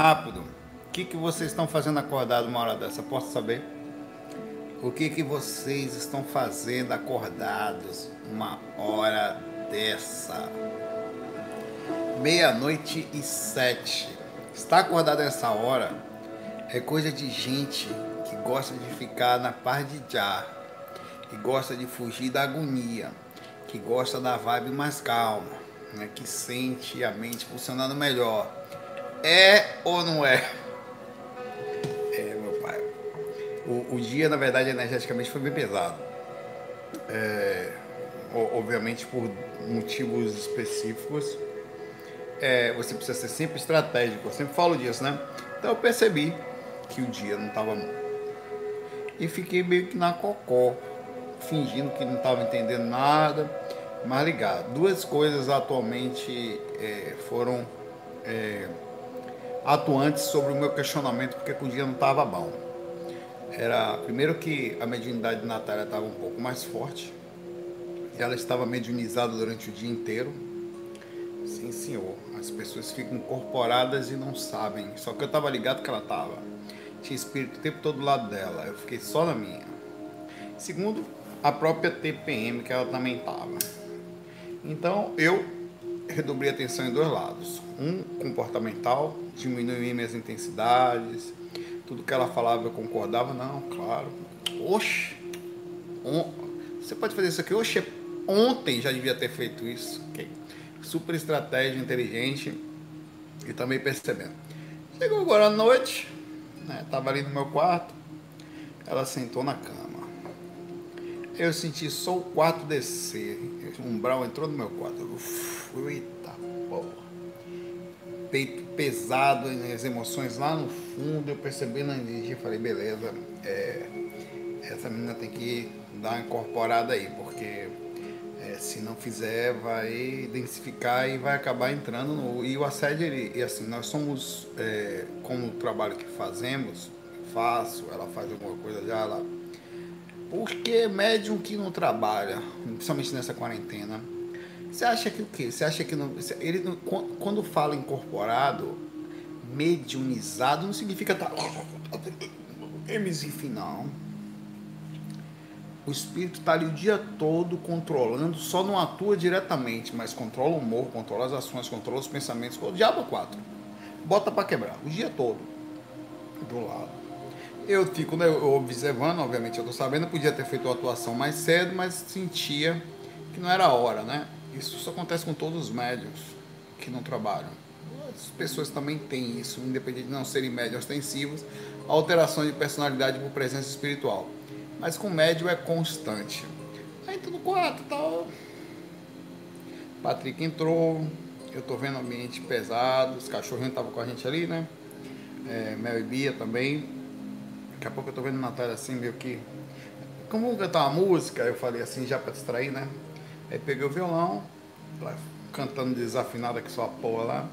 rápido. O que, que vocês estão fazendo acordado uma hora dessa? Posso saber? O que, que vocês estão fazendo acordados uma hora dessa? Meia-noite e sete. Está acordado essa hora? É coisa de gente que gosta de ficar na paz de já, que gosta de fugir da agonia, que gosta da vibe mais calma, né? que sente a mente funcionando melhor. É ou não é? O, o, dia, na verdade, energeticamente foi bem pesado. É, obviamente, por motivos específicos, é, você precisa ser sempre estratégico. Eu sempre falo disso, né? Então eu percebi que o dia não estava. E fiquei meio que na cocó, fingindo que não estava entendendo nada, mas ligado. Duas coisas atualmente é, foram é, atuantes sobre o meu questionamento porque o dia não estava bom era primeiro que a mediunidade de Natália estava um pouco mais forte. Ela estava mediunizada durante o dia inteiro. Sim, senhor. As pessoas ficam incorporadas e não sabem. Só que eu estava ligado que ela estava. Tinha espírito o tempo todo do lado dela. Eu fiquei só na minha. Segundo, a própria TPM que ela também estava. Então eu redobrei a atenção em dois lados. Um comportamental, diminuí minhas intensidades, tudo que ela falava eu concordava, não, claro. Oxe, on... você pode fazer isso aqui, oxe, ontem já devia ter feito isso. Okay. Super estratégia, inteligente e também percebendo. Chegou agora à noite, né, tava ali no meu quarto, ela sentou na cama. Eu senti só o quarto descer, o umbral entrou no meu quarto. Uf, eita porra peito pesado, as emoções lá no fundo, eu percebendo a energia, falei, beleza, é, essa menina tem que dar uma incorporada aí, porque é, se não fizer, vai densificar e vai acabar entrando no. E o assédio, ele, e assim, nós somos, é, como o trabalho que fazemos, faço, ela faz alguma coisa já, ela. Porque médium que não trabalha, principalmente nessa quarentena, você acha que o quê? Você acha que não, ele não, quando fala incorporado, mediunizado, não significa Hermes enfim, não. O espírito está ali o dia todo controlando, só não atua diretamente, mas controla o humor, controla as ações, controla os pensamentos, o diabo quatro. Bota para quebrar, o dia todo. Do lado. Eu fico né, observando, obviamente eu estou sabendo, podia ter feito a atuação mais cedo, mas sentia que não era a hora, né? Isso só acontece com todos os médios que não trabalham. As pessoas também têm isso, independente de não serem médios ostensivos, alteração de personalidade por presença espiritual. Mas com médio é constante. Aí tudo quarto tal. Patrick entrou, eu tô vendo ambiente pesado, os cachorrinhos estavam com a gente ali, né? É, Mel e Bia também. Daqui a pouco eu tô vendo Natália assim, meio que. Como vamos cantar uma música? Eu falei assim, já para distrair, né? Aí peguei o violão, lá, cantando desafinado aqui só a porra lá.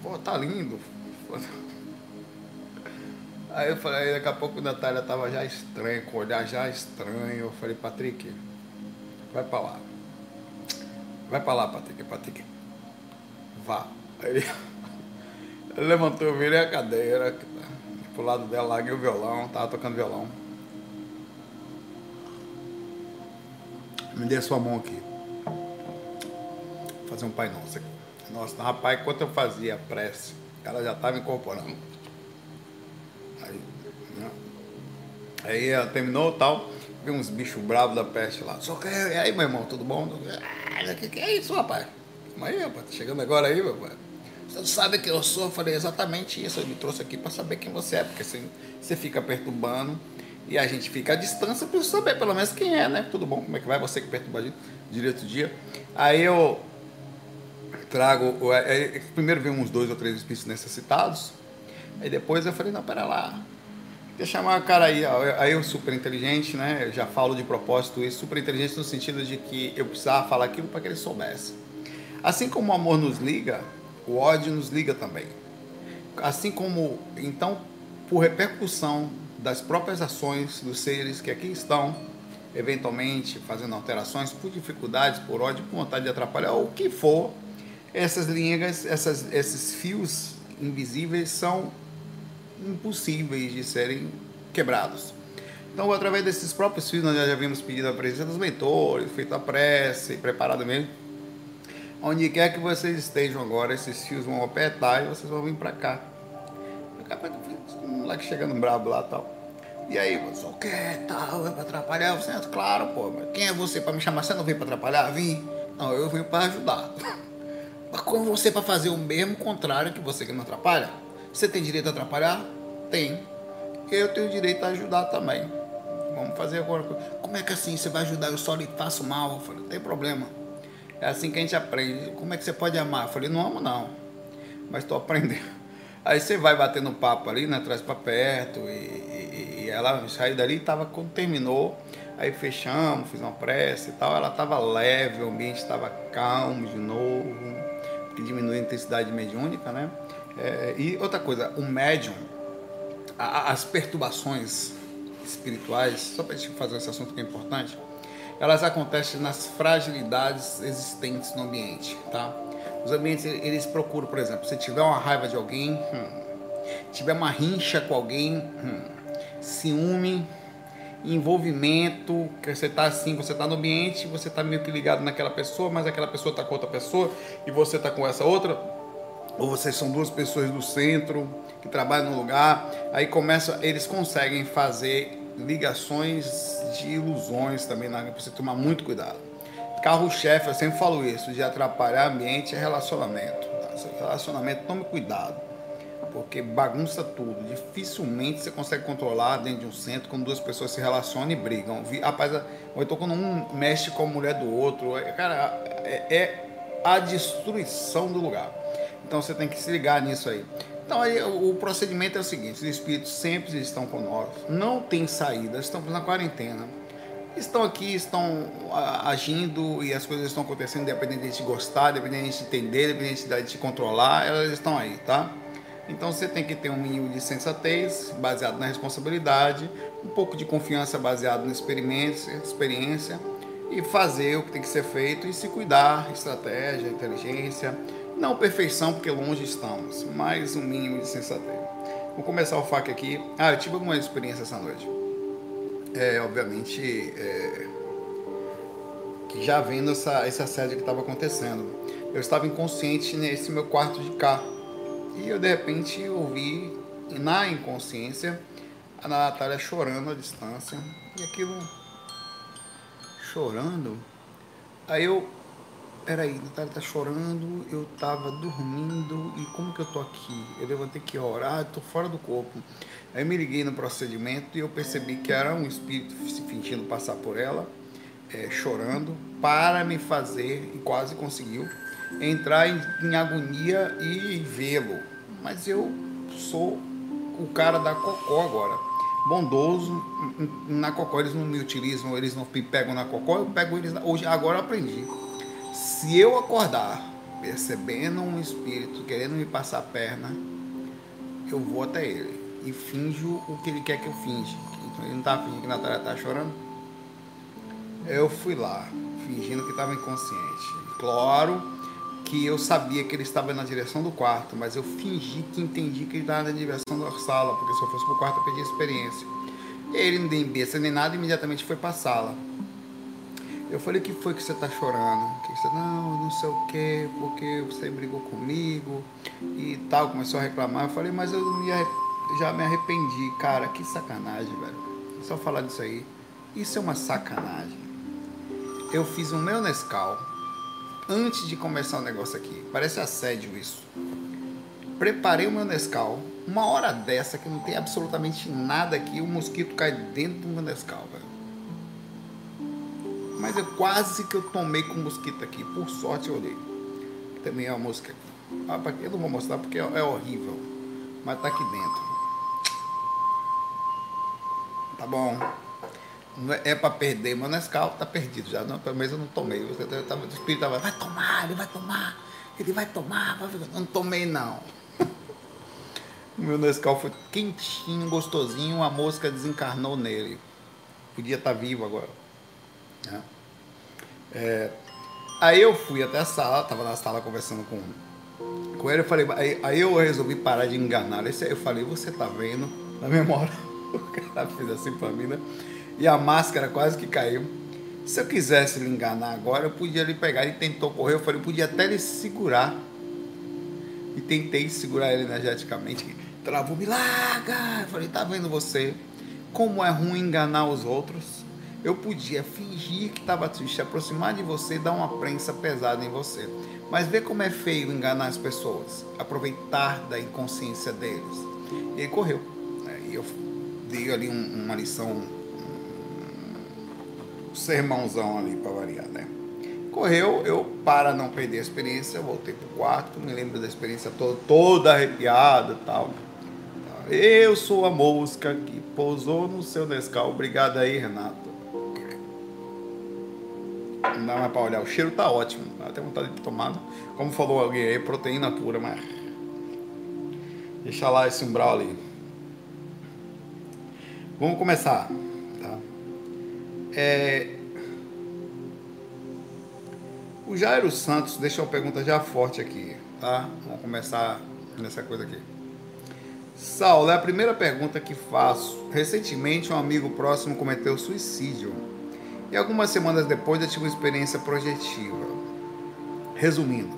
Pô, tá lindo. Aí eu falei, aí daqui a pouco a Natália tava já estranha, com o olhar já estranho. Eu falei, Patrick, vai pra lá. Vai pra lá, Patrick, Patrick. Vá. Aí ele levantou, eu virei a cadeira, pro lado dela, larguei o violão, tava tocando violão. Me dê a sua mão aqui fazer um Pai Nosso aqui. Nossa, rapaz, enquanto eu fazia a prece, ela já estava incorporando. Aí, né? aí ela terminou tal, vi uns bichos bravos da peste lá. Só que, e aí, meu irmão, tudo bom? O ah, que, que é isso, rapaz? Calma aí, rapaz, tá chegando agora aí, meu pai. Você sabe quem eu sou? Eu falei, exatamente isso, eu me trouxe aqui para saber quem você é, porque você, você fica perturbando e a gente fica à distância para saber pelo menos quem é, né? Tudo bom? Como é que vai? Você que perturba direito o dia. Aí eu trago. É, é, primeiro veio uns dois ou três espíritos necessitados. Aí depois eu falei, não, pera lá. Deixa chamar o cara aí. Aí eu super inteligente, né? Eu já falo de propósito isso, super inteligente no sentido de que eu precisava falar aquilo para que ele soubesse. Assim como o amor nos liga, o ódio nos liga também. Assim como, então, por repercussão das próprias ações dos seres que aqui estão, eventualmente fazendo alterações por dificuldades, por ódio, por vontade de atrapalhar, ou o que for, essas linhas, essas, esses fios invisíveis são impossíveis de serem quebrados. Então, através desses próprios fios, nós já havíamos pedido a presença dos mentores, feito a prece, preparado mesmo. Onde quer que vocês estejam agora, esses fios vão apertar e vocês vão vir para cá. Pra cá, um moleque chegando brabo lá e tal. E aí, você, o que tal? É pra atrapalhar? Você, claro, pô, mas quem é você para me chamar? Você não veio para atrapalhar? Vim. Não, eu vim para ajudar. Mas como você para fazer o mesmo contrário que você que não atrapalha? Você tem direito a atrapalhar? Tem. Eu tenho direito a ajudar também. Vamos fazer agora. Como é que assim você vai ajudar? Eu só lhe faço mal. Eu falei, não tem problema. É assim que a gente aprende. Como é que você pode amar? Eu falei, não amo não. Mas estou aprendendo. Aí você vai batendo papo ali, né? Traz para perto. E, e, e, ela saiu dali, tava, quando terminou, aí fechamos, fiz uma prece e tal. Ela tava leve, o ambiente estava calmo de novo que diminui a intensidade mediúnica, né? É, e outra coisa, o médium, a, as perturbações espirituais, só para a gente fazer esse assunto que é importante, elas acontecem nas fragilidades existentes no ambiente, tá? Os ambientes, eles procuram, por exemplo, se tiver uma raiva de alguém, hum, tiver uma rincha com alguém, hum, ciúme, envolvimento, que você está assim, você está no ambiente, você está meio que ligado naquela pessoa, mas aquela pessoa está com outra pessoa e você está com essa outra, ou vocês são duas pessoas do centro que trabalham no lugar, aí começa, eles conseguem fazer ligações de ilusões também, né? você tomar muito cuidado. Carro-chefe, eu sempre falo isso, de atrapalhar ambiente é relacionamento. Tá? Relacionamento, tome cuidado porque bagunça tudo. Dificilmente você consegue controlar dentro de um centro quando duas pessoas se relacionam e brigam. Rapaz, ou então quando um mexe com a mulher do outro, é, cara, é, é a destruição do lugar. Então você tem que se ligar nisso aí. Então aí, o procedimento é o seguinte: os espíritos sempre estão conosco, não tem saída, estamos na quarentena. Estão aqui, estão agindo e as coisas estão acontecendo, independente de a gente gostar, independente de gente entender, independente de a gente controlar, elas estão aí, tá? Então você tem que ter um mínimo de sensatez, baseado na responsabilidade, um pouco de confiança baseado na experiência, experiência e fazer o que tem que ser feito e se cuidar, estratégia, inteligência, não perfeição porque longe estamos, mas um mínimo de sensatez. Vou começar o FAQ aqui. Ah, eu tive alguma experiência essa noite. É, obviamente, é, que já vendo essa, esse assédio que estava acontecendo. Eu estava inconsciente nesse meu quarto de cá e eu de repente ouvi na inconsciência a Natália chorando à distância. E aquilo chorando. Aí eu. Peraí, Natália tá chorando, eu tava dormindo e como que eu tô aqui? Eu levantei que orar, eu tô fora do corpo. Aí me liguei no procedimento e eu percebi que era um espírito se fingindo passar por ela, é, chorando, para me fazer, e quase conseguiu, entrar em, em agonia e vê-lo. Mas eu sou o cara da cocó agora. Bondoso, na cocó eles não me utilizam, eles não me pegam na cocó, eu pego eles. Hoje, agora eu aprendi. Se eu acordar percebendo um espírito querendo me passar a perna, eu vou até ele e finjo o que ele quer que eu finja. Então, ele não tá fingindo que a Natália tá chorando. Eu fui lá, fingindo que estava inconsciente. Claro que eu sabia que ele estava na direção do quarto, mas eu fingi que entendi que ele estava na direção da sala, porque se eu fosse para o quarto eu perdi experiência. Ele não deu besta nem nada, imediatamente foi para a sala. Eu falei, o que foi que você está chorando? Você, não, não sei o que, porque você brigou comigo e tal, começou a reclamar. Eu falei, mas eu já me arrependi. Cara, que sacanagem, velho. Só falar disso aí. Isso é uma sacanagem. Eu fiz o meu Nescau antes de começar o negócio aqui. Parece assédio isso. Preparei o meu Nescau. Uma hora dessa que não tem absolutamente nada aqui, o mosquito cai dentro do meu Nescau, velho. Mas é quase que eu tomei com o mosquito aqui. Por sorte eu olhei. Também é uma mosca aqui. Ah, eu não vou mostrar porque é horrível. Mas tá aqui dentro. Tá bom é para perder, mas Nescau tá perdido já, não, pelo menos eu não tomei. Você tava, o espírito tava, vai tomar, ele vai tomar, ele vai tomar, vai não tomei não. O meu Nescau foi quentinho, gostosinho, a mosca desencarnou nele. Podia estar tá vivo agora. Né? É, aí eu fui até a sala, estava na sala conversando com, com com ele, eu falei, aí, aí eu resolvi parar de enganar. Esse, eu falei, você tá vendo? Na memória, o cara fez assim pra mim, né? E a máscara quase que caiu. Se eu quisesse lhe enganar agora, eu podia lhe pegar. Ele tentou correr, eu falei, eu podia até lhe segurar. E tentei segurar ele energeticamente. Travou, me larga! Eu falei, tá vendo você? Como é ruim enganar os outros? Eu podia fingir que estava triste, aproximar de você e dar uma prensa pesada em você. Mas vê como é feio enganar as pessoas, aproveitar da inconsciência deles. E ele correu. Né? E eu dei ali uma lição, um sermãozão ali para variar, né? Correu, eu, para não perder a experiência, voltei pro quarto, me lembro da experiência toda, toda arrepiada e tal. Eu sou a mosca que pousou no seu Nescau. Obrigado aí, Renato. Não dá mais pra olhar. O cheiro tá ótimo. Dá até vontade de tomar. Como falou alguém aí, proteína pura, mas. Deixa lá esse umbral ali. Vamos começar. Tá? É... O Jairo Santos deixa uma pergunta já forte aqui, tá? Vamos começar nessa coisa aqui. Saulo, é a primeira pergunta que faço. Recentemente, um amigo próximo cometeu suicídio. E algumas semanas depois eu tive uma experiência projetiva. Resumindo,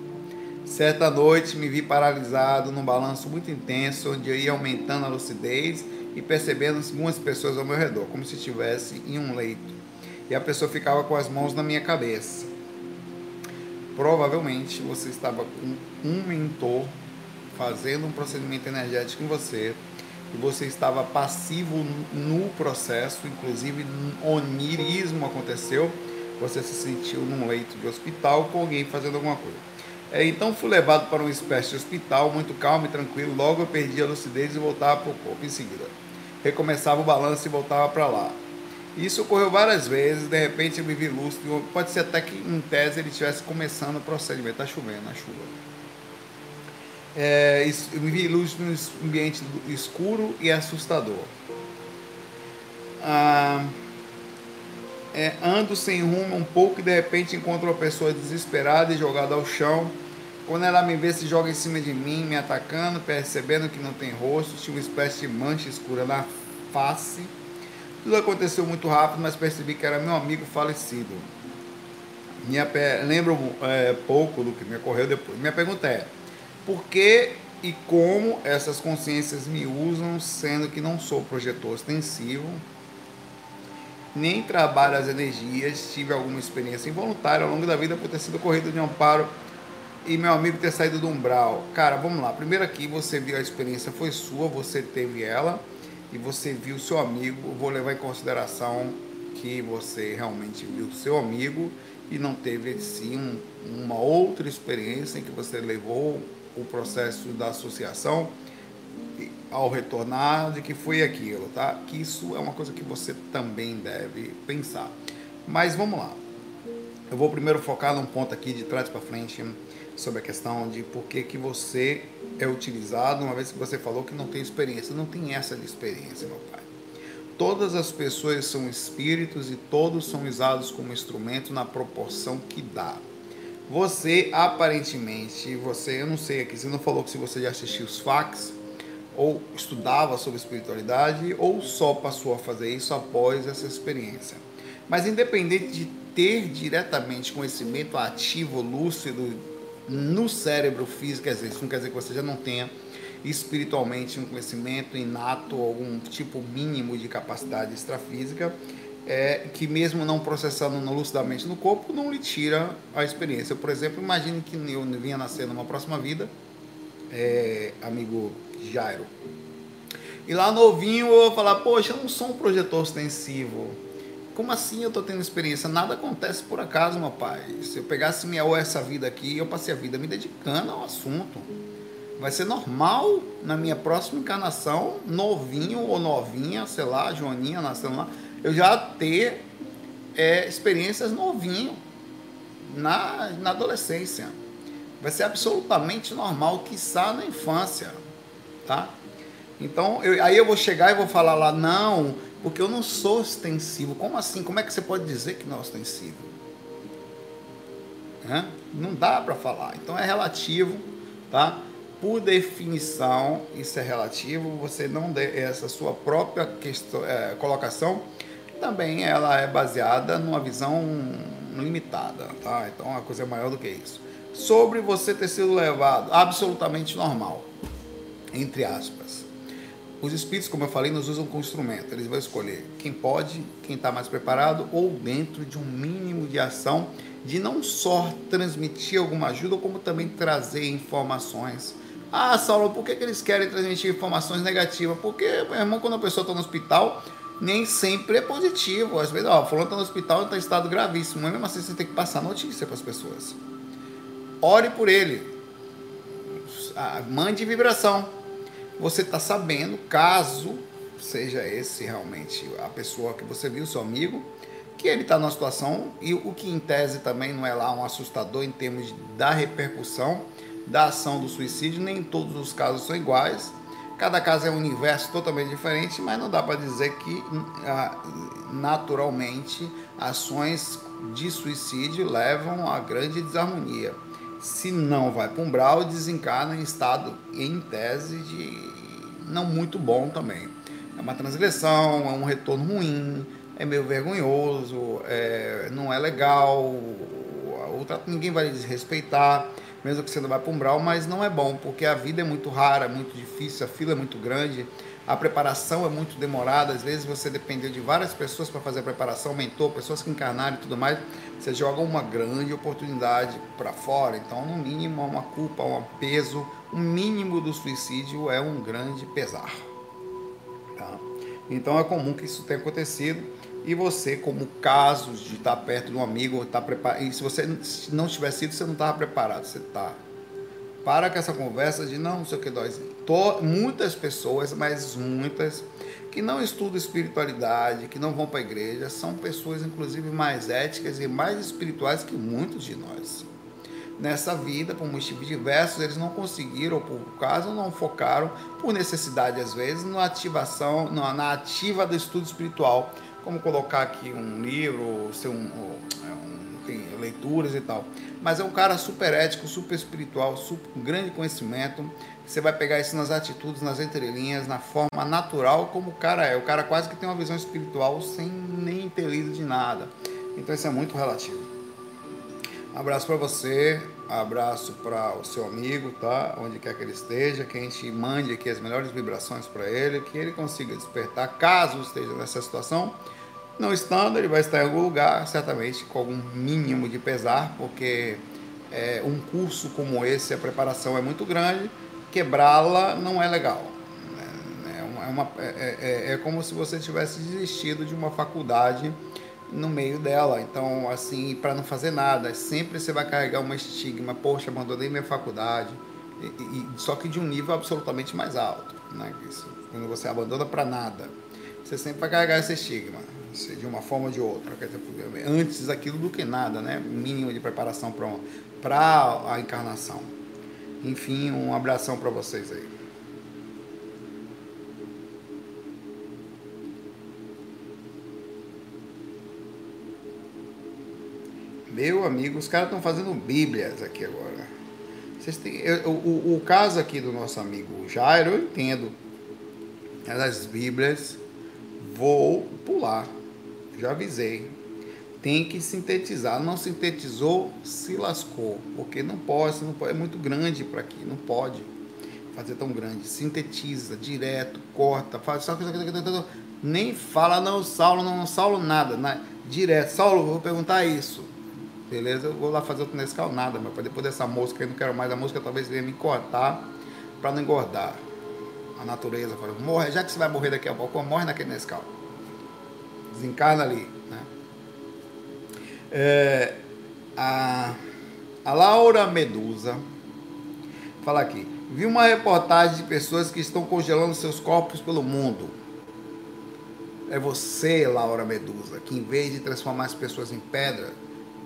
certa noite me vi paralisado num balanço muito intenso, onde eu ia aumentando a lucidez e percebendo algumas pessoas ao meu redor, como se estivesse em um leito. E a pessoa ficava com as mãos na minha cabeça. Provavelmente você estava com um mentor fazendo um procedimento energético em você e você estava passivo no processo, inclusive onirismo aconteceu, você se sentiu num leito de hospital com alguém fazendo alguma coisa. É, então fui levado para uma espécie de hospital, muito calmo e tranquilo. Logo eu perdi a lucidez e voltava para o corpo em seguida. Recomeçava o balanço e voltava para lá. Isso ocorreu várias vezes, de repente eu me vi lúcido. Pode ser até que em tese ele estivesse começando o procedimento. Está chovendo, na chuva é, eu vi luz num ambiente escuro e assustador. Ah, é, ando sem rumo um pouco e de repente encontro uma pessoa desesperada e jogada ao chão. Quando ela me vê, se joga em cima de mim, me atacando, percebendo que não tem rosto, tinha uma espécie de mancha escura na face. Tudo aconteceu muito rápido, mas percebi que era meu amigo falecido. Minha, lembro é, pouco do que me ocorreu depois. Minha pergunta é: por que e como essas consciências me usam, sendo que não sou projetor ostensivo, nem trabalho as energias, tive alguma experiência involuntária ao longo da vida por ter sido corrido de amparo e meu amigo ter saído do umbral. Cara, vamos lá. Primeiro aqui você viu a experiência foi sua, você teve ela e você viu seu amigo. vou levar em consideração que você realmente viu seu amigo e não teve sim um, uma outra experiência em que você levou o processo da associação ao retornar de que foi aquilo, tá? Que isso é uma coisa que você também deve pensar. Mas vamos lá. Eu vou primeiro focar num ponto aqui de trás para frente sobre a questão de por que, que você é utilizado, uma vez que você falou que não tem experiência. Não tem essa de experiência, meu pai. Todas as pessoas são espíritos e todos são usados como instrumento na proporção que dá. Você, aparentemente, você, eu não sei aqui, você não falou que se você já assistiu os fax, ou estudava sobre espiritualidade, ou só passou a fazer isso após essa experiência. Mas independente de ter diretamente conhecimento ativo, lúcido, no cérebro físico, isso não quer dizer que você já não tenha espiritualmente um conhecimento inato, algum tipo mínimo de capacidade extrafísica, é, que mesmo não processando lucidamente no corpo, não lhe tira a experiência. Por exemplo, imagine que eu vinha nascer numa próxima vida, é, amigo Jairo. E lá novinho eu vou falar, poxa, eu não sou um projetor ostensivo. Como assim eu estou tendo experiência? Nada acontece por acaso, meu pai. Se eu pegasse minha ou essa vida aqui, eu passei a vida me dedicando ao assunto. Vai ser normal na minha próxima encarnação, novinho ou novinha, sei lá, Joaninha nascendo lá, eu já ter é, experiências novinho na, na adolescência. Vai ser absolutamente normal, quiçá na infância, tá? Então, eu, aí eu vou chegar e vou falar lá, não, porque eu não sou ostensivo. Como assim? Como é que você pode dizer que não é ostensivo? Não dá para falar. Então é relativo, tá? por definição, isso é relativo, você não essa sua própria questão, é, colocação também ela é baseada numa visão limitada, tá? Então a coisa é maior do que isso. Sobre você ter sido levado absolutamente normal, entre aspas. Os espíritos, como eu falei, nos usam como instrumento. Eles vão escolher quem pode, quem está mais preparado, ou dentro de um mínimo de ação, de não só transmitir alguma ajuda, como também trazer informações. Ah, Saulo, por que, que eles querem transmitir informações negativas? Porque, meu irmão, quando a pessoa está no hospital, nem sempre é positivo. Às vezes, ó, fulano está no hospital e está em estado gravíssimo. Mas mesmo assim, você tem que passar notícia para as pessoas. Ore por ele. Ah, mande vibração. Você está sabendo, caso seja esse realmente a pessoa que você viu, seu amigo, que ele está numa situação, e o que em tese também não é lá um assustador em termos da repercussão da ação do suicídio, nem todos os casos são iguais Cada caso é um universo totalmente diferente, mas não dá para dizer que ah, naturalmente ações de suicídio levam a grande desarmonia. Se não vai para um umbral, desencarna em estado, em tese, de não muito bom também. É uma transgressão, é um retorno ruim, é meio vergonhoso, é, não é legal, outra, ninguém vai desrespeitar mesmo que você não vá para um umbral, mas não é bom, porque a vida é muito rara, muito difícil, a fila é muito grande, a preparação é muito demorada, às vezes você dependeu de várias pessoas para fazer a preparação, mentor, pessoas que encarnaram e tudo mais, você joga uma grande oportunidade para fora, então no mínimo uma culpa, um peso, o mínimo do suicídio é um grande pesar. Tá? Então é comum que isso tenha acontecido e você, como casos de estar perto de um amigo, estar preparado. E se você não tivesse sido, você não estava preparado. Você está. Para com essa conversa de não, não sei o que dói. Muitas pessoas, mas muitas, que não estudam espiritualidade, que não vão para a igreja, são pessoas, inclusive, mais éticas e mais espirituais que muitos de nós. Nessa vida, por motivos diversos, eles não conseguiram, por caso, não focaram, por necessidade às vezes, na ativação, na ativa do estudo espiritual como colocar aqui um livro, ser um, é um, tem leituras e tal. Mas é um cara super ético, super espiritual, super, um grande conhecimento. Você vai pegar isso nas atitudes, nas entrelinhas, na forma natural como o cara é. O cara quase que tem uma visão espiritual sem nem ter lido de nada. Então isso é muito relativo. Abraço para você, abraço para o seu amigo, tá? Onde quer que ele esteja, que a gente mande aqui as melhores vibrações para ele, que ele consiga despertar, caso esteja nessa situação não estando, ele vai estar em algum lugar, certamente com algum mínimo de pesar, porque é, um curso como esse, a preparação é muito grande, quebrá-la não é legal. É, é, uma, é, é, é, é como se você tivesse desistido de uma faculdade no meio dela. Então, assim, para não fazer nada, sempre você vai carregar uma estigma, poxa, abandonei minha faculdade, e, e, só que de um nível absolutamente mais alto. Né? Isso, quando você abandona para nada, você sempre vai carregar esse estigma de uma forma ou de outra. Antes daquilo do que nada, né? Mínimo de preparação para a encarnação. Enfim, um abração para vocês aí. Meu amigo, os caras estão fazendo bíblias aqui agora. Vocês têm, eu, o, o caso aqui do nosso amigo Jairo, eu entendo. As bíblias, vou pular já avisei. Tem que sintetizar. Não sintetizou, se lascou. Porque não pode, não pode é muito grande para aqui. Não pode fazer tão grande. Sintetiza, direto, corta, faz. Nem fala, não, Saulo, não, Saulo, nada. Na, direto. Saulo, vou perguntar isso. Beleza? Eu vou lá fazer outro Nescau, nada, mas depois dessa mosca, eu não quero mais a mosca, talvez venha me cortar para não engordar. A natureza fala, morre, já que você vai morrer daqui a pouco, morre naquele Nescau desencarna ali. Né? É, a, a Laura Medusa fala aqui. Vi uma reportagem de pessoas que estão congelando seus corpos pelo mundo. É você, Laura Medusa, que em vez de transformar as pessoas em pedra,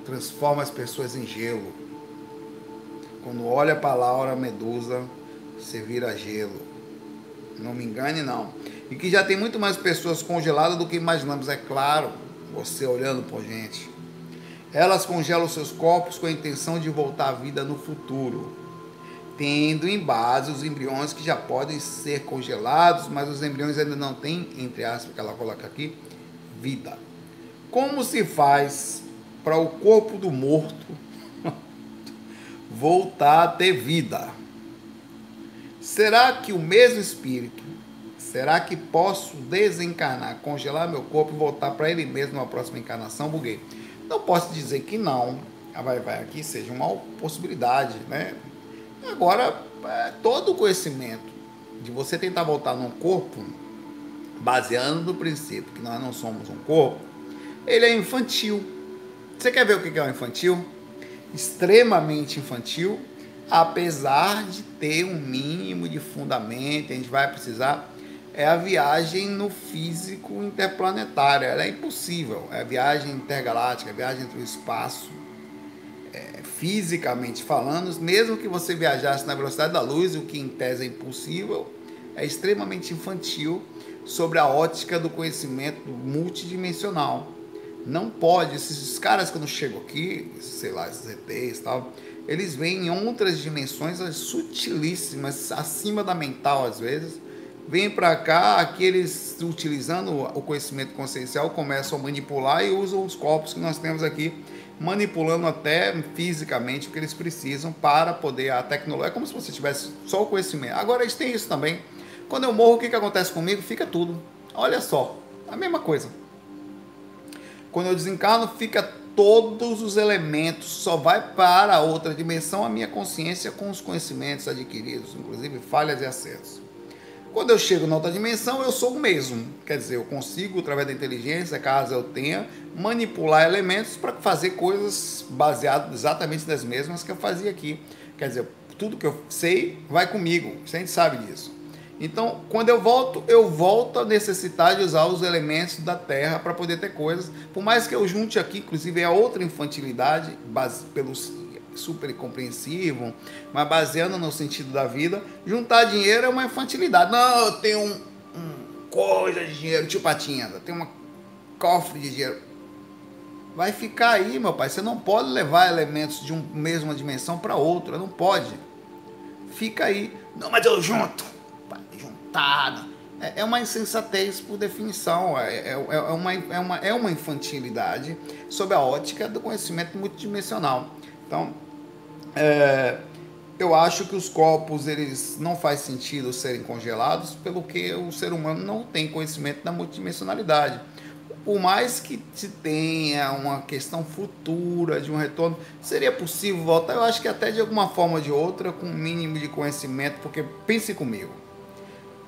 transforma as pessoas em gelo. Quando olha para Laura Medusa, você vira gelo. Não me engane, não e que já tem muito mais pessoas congeladas do que imaginamos, é claro, você olhando por gente. Elas congelam seus corpos com a intenção de voltar à vida no futuro. tendo em base os embriões que já podem ser congelados, mas os embriões ainda não têm, entre aspas, que ela coloca aqui, vida. Como se faz para o corpo do morto voltar a ter vida? Será que o mesmo espírito, será que posso desencarnar, congelar meu corpo e voltar para ele mesmo na próxima encarnação? Buguei. Não posso dizer que não. Vai, vai aqui seja uma possibilidade, né? Agora, é, todo o conhecimento de você tentar voltar num corpo, baseando no princípio que nós não somos um corpo, ele é infantil. Você quer ver o que é o infantil? Extremamente infantil, apesar de ter um mínimo de fundamento, a gente vai precisar. É a viagem no físico interplanetário. Ela é impossível. É a viagem intergaláctica, a viagem entre o espaço é, fisicamente falando, mesmo que você viajasse na velocidade da luz, o que em tese é impossível, é extremamente infantil sobre a ótica do conhecimento multidimensional. Não pode, esses caras quando chegam aqui, sei lá, esses ETs e tal, eles vêm em outras dimensões sutilíssimas, acima da mental às vezes, vêm para cá, aqui eles utilizando o conhecimento consciencial começam a manipular e usam os corpos que nós temos aqui manipulando até fisicamente o que eles precisam para poder a tecnologia. É como se você tivesse só o conhecimento. Agora eles têm isso também. Quando eu morro, o que, que acontece comigo? Fica tudo. Olha só, a mesma coisa. Quando eu desencarno, fica todos os elementos, só vai para outra dimensão a minha consciência com os conhecimentos adquiridos, inclusive falhas e acertos. Quando eu chego na outra dimensão, eu sou o mesmo. Quer dizer, eu consigo, através da inteligência, caso eu tenha, manipular elementos para fazer coisas baseadas exatamente nas mesmas que eu fazia aqui. Quer dizer, tudo que eu sei vai comigo. A gente sabe disso. Então, quando eu volto, eu volto a necessitar de usar os elementos da Terra para poder ter coisas. Por mais que eu junte aqui, inclusive, é outra infantilidade, base, pelos super compreensivo, mas baseando no sentido da vida, juntar dinheiro é uma infantilidade. Não, eu tenho um, um coisa de dinheiro, tio Patinha, eu tenho um cofre de dinheiro. Vai ficar aí, meu pai. Você não pode levar elementos de uma mesma dimensão para outra, não pode. Fica aí. Não, mas eu junto. Juntado. É, é uma insensatez por definição, é, é, é, uma, é, uma, é uma infantilidade sob a ótica do conhecimento multidimensional. Então, é, eu acho que os corpos eles não faz sentido serem congelados, pelo que o ser humano não tem conhecimento da multidimensionalidade. Por mais que se tenha uma questão futura de um retorno, seria possível voltar? Eu acho que até de alguma forma ou de outra, com um mínimo de conhecimento, porque pense comigo.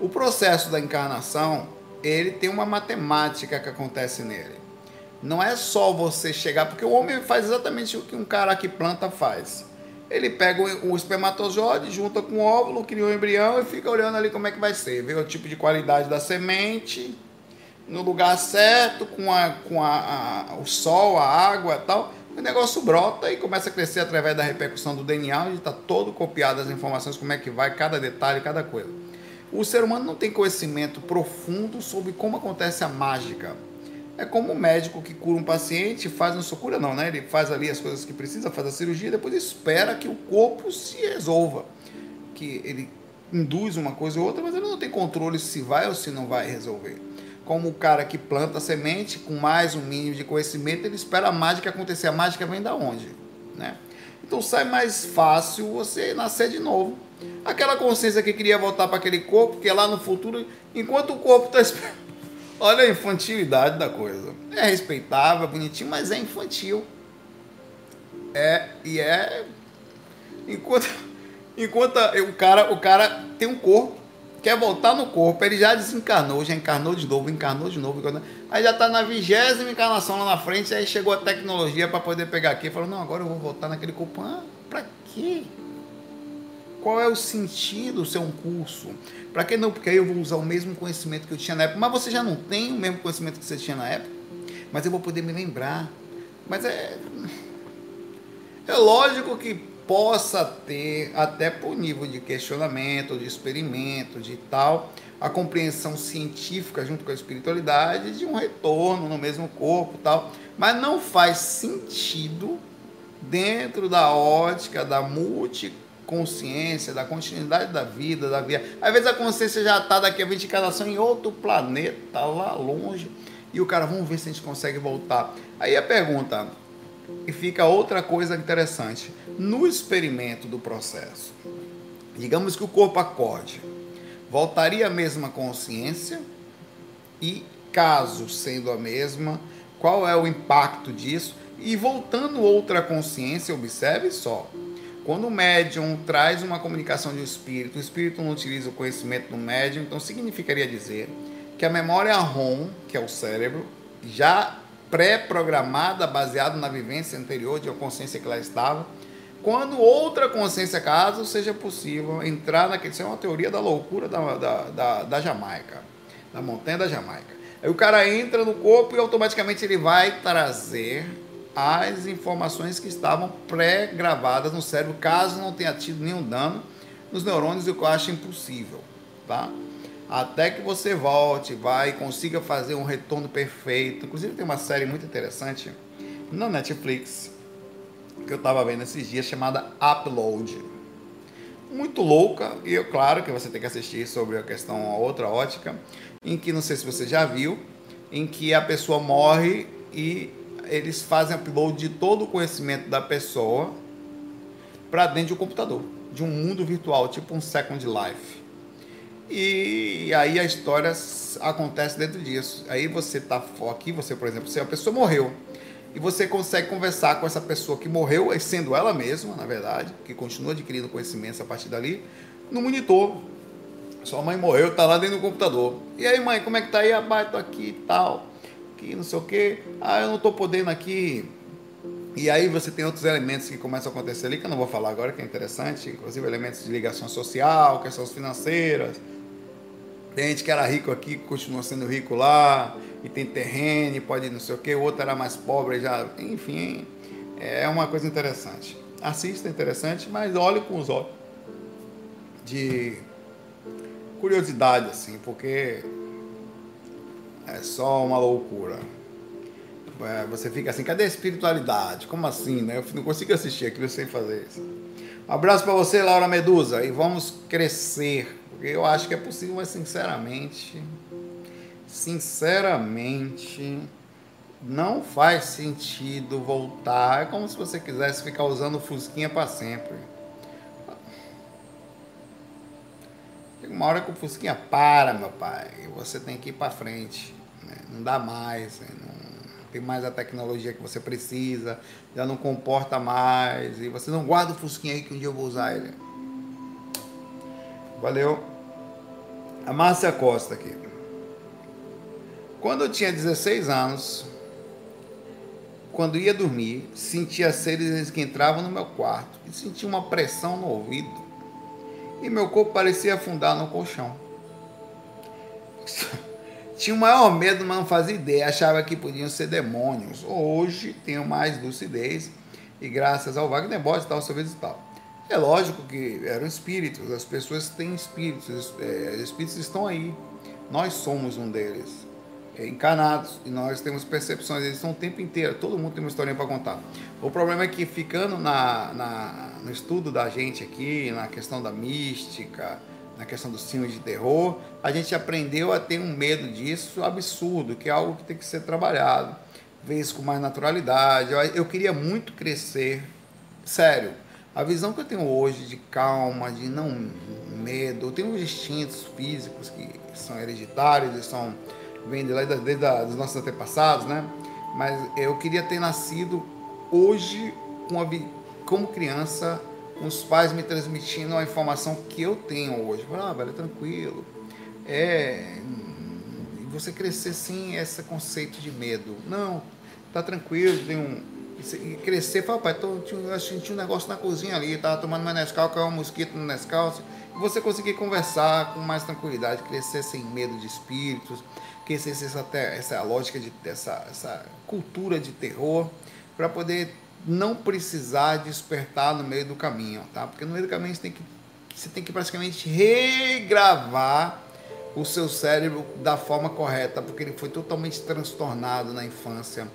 O processo da encarnação, ele tem uma matemática que acontece nele. Não é só você chegar, porque o homem faz exatamente o que um cara que planta faz. Ele pega o espermatozoide, junta com o óvulo, cria um embrião e fica olhando ali como é que vai ser. Vê o tipo de qualidade da semente, no lugar certo, com, a, com a, a, o sol, a água e tal. O negócio brota e começa a crescer através da repercussão do DNA, onde está todo copiado as informações, como é que vai, cada detalhe, cada coisa. O ser humano não tem conhecimento profundo sobre como acontece a mágica é como o médico que cura um paciente, faz, não só cura não, né? Ele faz ali as coisas que precisa, faz a cirurgia, depois espera que o corpo se resolva. Que ele induz uma coisa ou outra, mas ele não tem controle se vai ou se não vai resolver. Como o cara que planta a semente, com mais um mínimo de conhecimento, ele espera a mágica acontecer. A mágica vem da onde? Né? Então sai mais fácil você nascer de novo. Aquela consciência que queria voltar para aquele corpo, que é lá no futuro, enquanto o corpo está esperando Olha a infantilidade da coisa. É respeitável, é bonitinho, mas é infantil. É, e é. Enquanto, enquanto o, cara, o cara tem um corpo, quer voltar no corpo, ele já desencarnou, já encarnou de novo, encarnou de novo. Aí já está na vigésima encarnação lá na frente, aí chegou a tecnologia para poder pegar aqui e falou: não, agora eu vou voltar naquele corpo. Ah, para quê? Qual é o sentido ser um curso? Para que não? Porque aí eu vou usar o mesmo conhecimento que eu tinha na época. Mas você já não tem o mesmo conhecimento que você tinha na época. Mas eu vou poder me lembrar. Mas é. É lógico que possa ter, até por nível de questionamento, de experimento, de tal, a compreensão científica junto com a espiritualidade de um retorno no mesmo corpo tal. Mas não faz sentido dentro da ótica da multi consciência, da continuidade da vida, da vida. Às vezes a consciência já está daqui a 20 encarnação em outro planeta, lá longe, e o cara, vamos ver se a gente consegue voltar. Aí a pergunta, e fica outra coisa interessante. No experimento do processo, digamos que o corpo acorde, voltaria a mesma consciência e, caso sendo a mesma, qual é o impacto disso? E voltando outra consciência, observe só. Quando o médium traz uma comunicação de espírito, o espírito não utiliza o conhecimento do médium, então significaria dizer que a memória ROM, que é o cérebro, já pré-programada, baseada na vivência anterior de uma consciência que lá estava, quando outra consciência, caso seja possível, entrar naquele. Isso é uma teoria da loucura da, da, da, da Jamaica, da montanha da Jamaica. Aí o cara entra no corpo e automaticamente ele vai trazer as informações que estavam pré-gravadas no cérebro, caso não tenha tido nenhum dano nos neurônios, o que eu acho impossível, tá? Até que você volte, vai e consiga fazer um retorno perfeito. Inclusive tem uma série muito interessante na Netflix que eu estava vendo esses dias chamada Upload. Muito louca e eu claro que você tem que assistir sobre a questão a outra ótica, em que não sei se você já viu, em que a pessoa morre e eles fazem upload de todo o conhecimento da pessoa para dentro de um computador, de um mundo virtual, tipo um Second Life. E aí a história acontece dentro disso. Aí você tá aqui, você, por exemplo, se a pessoa morreu e você consegue conversar com essa pessoa que morreu, sendo ela mesma, na verdade, que continua adquirindo conhecimentos a partir dali, no monitor. Sua mãe morreu, tá lá dentro do computador. E aí, mãe, como é que tá aí? Ah, tô aqui e tal aqui, não sei o quê. Ah, eu não estou podendo aqui. E aí você tem outros elementos que começam a acontecer ali, que eu não vou falar agora, que é interessante, inclusive elementos de ligação social, questões financeiras. Tem gente que era rico aqui, continua sendo rico lá, e tem terreno, pode não sei o quê, o outro era mais pobre, já, enfim, é uma coisa interessante. Assista, é interessante, mas olhe com os olhos de curiosidade, assim, porque é só uma loucura. É, você fica assim, cadê a espiritualidade? Como assim, né? Eu não consigo assistir aquilo sem fazer isso. Um abraço para você, Laura Medusa, e vamos crescer, porque eu acho que é possível, mas sinceramente, sinceramente, não faz sentido voltar. É como se você quisesse ficar usando Fusquinha para sempre. Uma hora que o Fusquinha para, meu pai, você tem que ir para frente. Né? Não dá mais, né? não tem mais a tecnologia que você precisa, já não comporta mais, e você não guarda o Fusquinha aí que um dia eu vou usar ele. Valeu. A Márcia Costa aqui. Quando eu tinha 16 anos, quando ia dormir, sentia seres que entravam no meu quarto e sentia uma pressão no ouvido e meu corpo parecia afundar no colchão. Tinha o maior medo, mas não fazia ideia, achava que podiam ser demônios. Hoje tenho mais lucidez e graças ao Wagner Bosch tal, seu e tal. É lógico que eram espíritos, as pessoas têm espíritos, os é, espíritos estão aí. Nós somos um deles, é, encarnados, e nós temos percepções, eles estão o tempo inteiro, todo mundo tem uma historinha para contar. O problema é que ficando na, na no estudo da gente aqui, na questão da mística, na questão dos filmes de terror, a gente aprendeu a ter um medo disso absurdo, que é algo que tem que ser trabalhado, isso com mais naturalidade. Eu queria muito crescer, sério. A visão que eu tenho hoje de calma, de não medo, eu tenho os instintos físicos que são hereditários, eles são vêm desde, desde, desde dos nossos antepassados, né? Mas eu queria ter nascido hoje com como criança, os pais me transmitindo a informação que eu tenho hoje. Ah, velho, tranquilo. É. Você crescer sem esse conceito de medo. Não, tá tranquilo, tem um. E crescer, fala, pai, tô, eu senti um negócio na cozinha ali, tava tomando meu Nescau, caiu um mosquito no Nescau. E você conseguir conversar com mais tranquilidade, crescer sem medo de espíritos, crescer essa, essa lógica de essa, essa cultura de terror, para poder não precisar despertar no meio do caminho, tá? Porque no meio do caminho você tem que, você tem que praticamente regravar o seu cérebro da forma correta, porque ele foi totalmente transtornado na infância.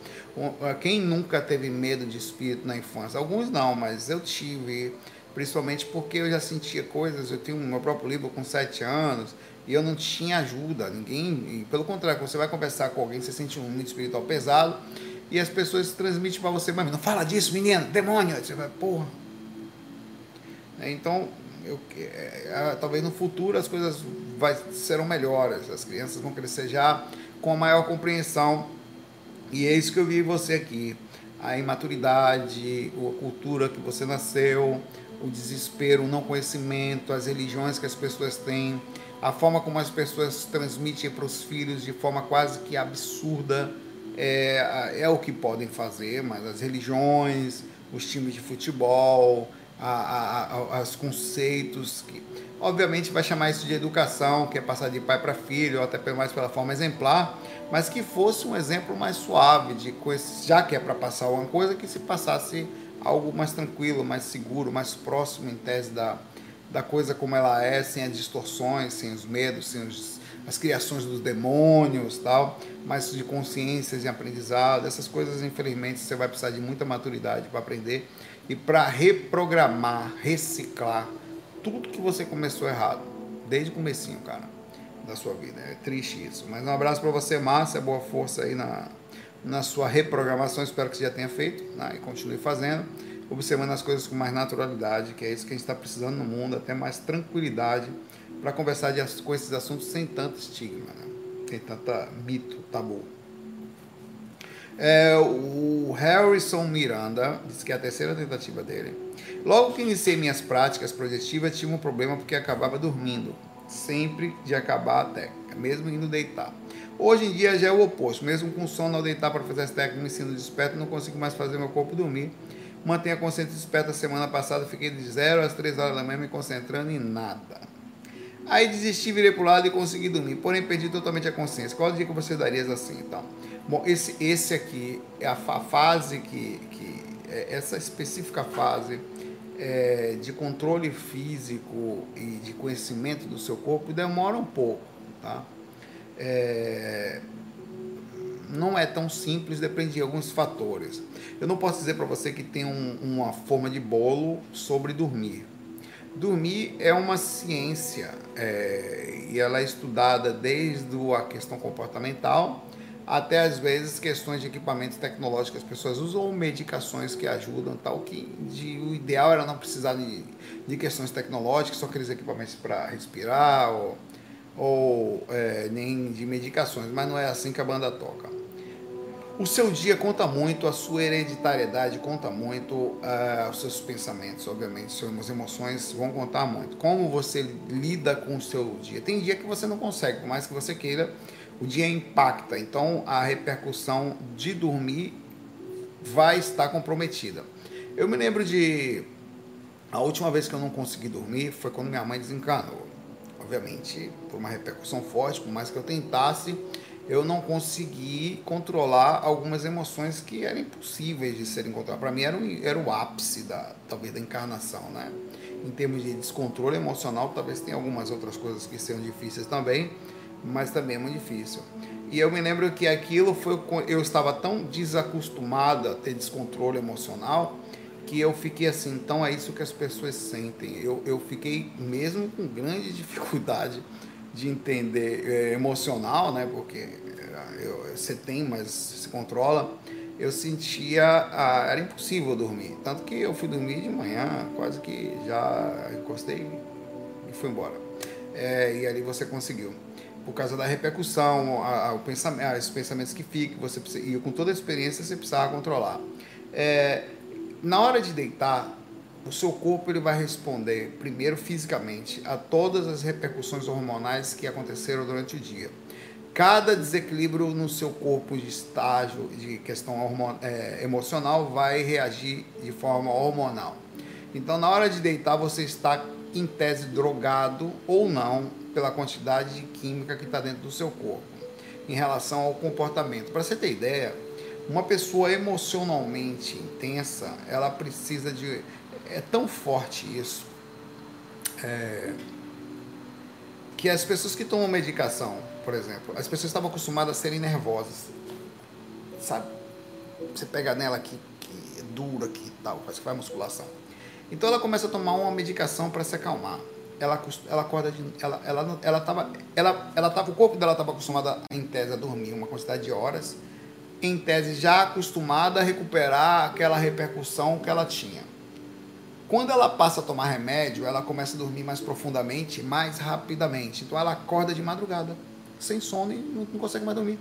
Quem nunca teve medo de espírito na infância? Alguns não, mas eu tive. principalmente porque eu já sentia coisas, eu tenho meu próprio livro com sete anos, e eu não tinha ajuda, ninguém, pelo contrário, quando você vai conversar com alguém, você sente um mundo espiritual pesado, e as pessoas transmitem para você, mas não fala disso, menino, demônio, você vai, porra. Então, eu, é, talvez no futuro as coisas vai, serão melhores, as crianças vão crescer já com a maior compreensão, e é isso que eu vi você aqui, a imaturidade, a cultura que você nasceu, o desespero, o não conhecimento, as religiões que as pessoas têm, a forma como as pessoas transmitem para os filhos de forma quase que absurda é, é o que podem fazer, mas as religiões, os times de futebol, a, os conceitos que obviamente vai chamar isso de educação, que é passar de pai para filho, ou até mais pela forma exemplar, mas que fosse um exemplo mais suave de coisas, já que é para passar alguma coisa, que se passasse algo mais tranquilo, mais seguro, mais próximo em tese da, da coisa como ela é, sem as distorções, sem os medos, sem os, as criações dos demônios, tal, mas de consciências e aprendizado. Essas coisas, infelizmente, você vai precisar de muita maturidade para aprender e para reprogramar, reciclar tudo que você começou errado, desde o comecinho, cara, da sua vida. É triste isso. Mas um abraço para você, Márcia, boa força aí na, na sua reprogramação, espero que você já tenha feito né, e continue fazendo observando as coisas com mais naturalidade, que é isso que a gente está precisando no mundo, até mais tranquilidade para conversar de, com esses assuntos sem tanto estigma, né? sem tanta mito, tabu. É, o Harrison Miranda disse que é a terceira tentativa dele. Logo que iniciei minhas práticas projetivas, tive um problema porque acabava dormindo, sempre de acabar a técnica, mesmo indo deitar. Hoje em dia já é o oposto, mesmo com sono ao deitar para fazer as técnicas, me sinto desperto, não consigo mais fazer meu corpo dormir Mantenha a consciência desperta. Semana passada fiquei de 0 às 3 horas da manhã me concentrando em nada. Aí desisti, virei para o lado e consegui dormir. Porém, perdi totalmente a consciência. Qual dia que você daria assim, então? Bom, esse, esse aqui é a, fa fase que, que é essa específica fase é, de controle físico e de conhecimento do seu corpo demora um pouco, tá? É, não é tão simples, depende de alguns fatores. Eu não posso dizer para você que tem um, uma forma de bolo sobre dormir. Dormir é uma ciência é, e ela é estudada desde a questão comportamental até às vezes questões de equipamentos tecnológicos que as pessoas usam ou medicações que ajudam tal que de, o ideal era não precisar de, de questões tecnológicas só aqueles equipamentos para respirar ou, ou é, nem de medicações mas não é assim que a banda toca o seu dia conta muito, a sua hereditariedade conta muito, uh, os seus pensamentos, obviamente, suas emoções vão contar muito. Como você lida com o seu dia. Tem dia que você não consegue, por mais que você queira, o dia impacta. Então a repercussão de dormir vai estar comprometida. Eu me lembro de. A última vez que eu não consegui dormir foi quando minha mãe desencanou. Obviamente, por uma repercussão forte, por mais que eu tentasse eu não consegui controlar algumas emoções que eram impossíveis de serem controladas. Para mim era, um, era o ápice da talvez da encarnação, né? Em termos de descontrole emocional, talvez tenha algumas outras coisas que sejam difíceis também, mas também é muito difícil. E eu me lembro que aquilo foi eu estava tão desacostumado a ter descontrole emocional que eu fiquei assim, então é isso que as pessoas sentem. Eu, eu fiquei mesmo com grande dificuldade de entender é, emocional, né? Porque é, eu, você tem, mas se controla. Eu sentia, ah, era impossível dormir. Tanto que eu fui dormir de manhã, quase que já encostei e fui embora. É, e ali você conseguiu. Por causa da repercussão, a, a, o pensamento, os pensamentos que ficam, você precisa, e com toda a experiência você precisava controlar. É, na hora de deitar, o seu corpo ele vai responder primeiro fisicamente a todas as repercussões hormonais que aconteceram durante o dia. Cada desequilíbrio no seu corpo de estágio de questão é, emocional vai reagir de forma hormonal. Então, na hora de deitar, você está em tese drogado ou não pela quantidade de química que está dentro do seu corpo em relação ao comportamento. Para você ter ideia, uma pessoa emocionalmente intensa, ela precisa de é tão forte isso é, que as pessoas que tomam medicação, por exemplo, as pessoas estavam acostumadas a serem nervosas, sabe? Você pega nela que, que é dura, que tal, faz que faz musculação. Então ela começa a tomar uma medicação para se acalmar. Ela, ela acorda de. Ela, ela, ela, tava, ela, ela tava, o corpo dela estava acostumada, em tese, a dormir uma quantidade de horas, em tese, já acostumada a recuperar aquela repercussão que ela tinha. Quando ela passa a tomar remédio, ela começa a dormir mais profundamente, mais rapidamente. Então ela acorda de madrugada, sem sono e não, consegue mais dormir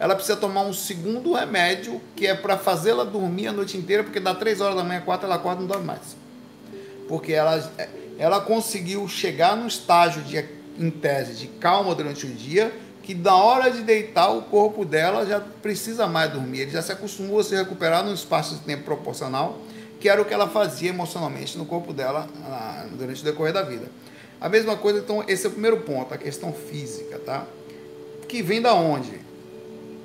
ela precisa tomar um segundo remédio que é para fazê-la dormir a noite inteira, porque dá 3 horas da manhã, 4 ela acorda e não dorme mais. Porque ela, ela conseguiu chegar no estágio de, em tese, de calma durante o dia, que na hora de deitar o corpo dela já precisa mais dormir. Ele já se acostumou a se recuperar num espaço de tempo proporcional, que era o que ela fazia emocionalmente no corpo dela durante o decorrer da vida. A mesma coisa, então, esse é o primeiro ponto, a questão física, tá? Que vem da onde?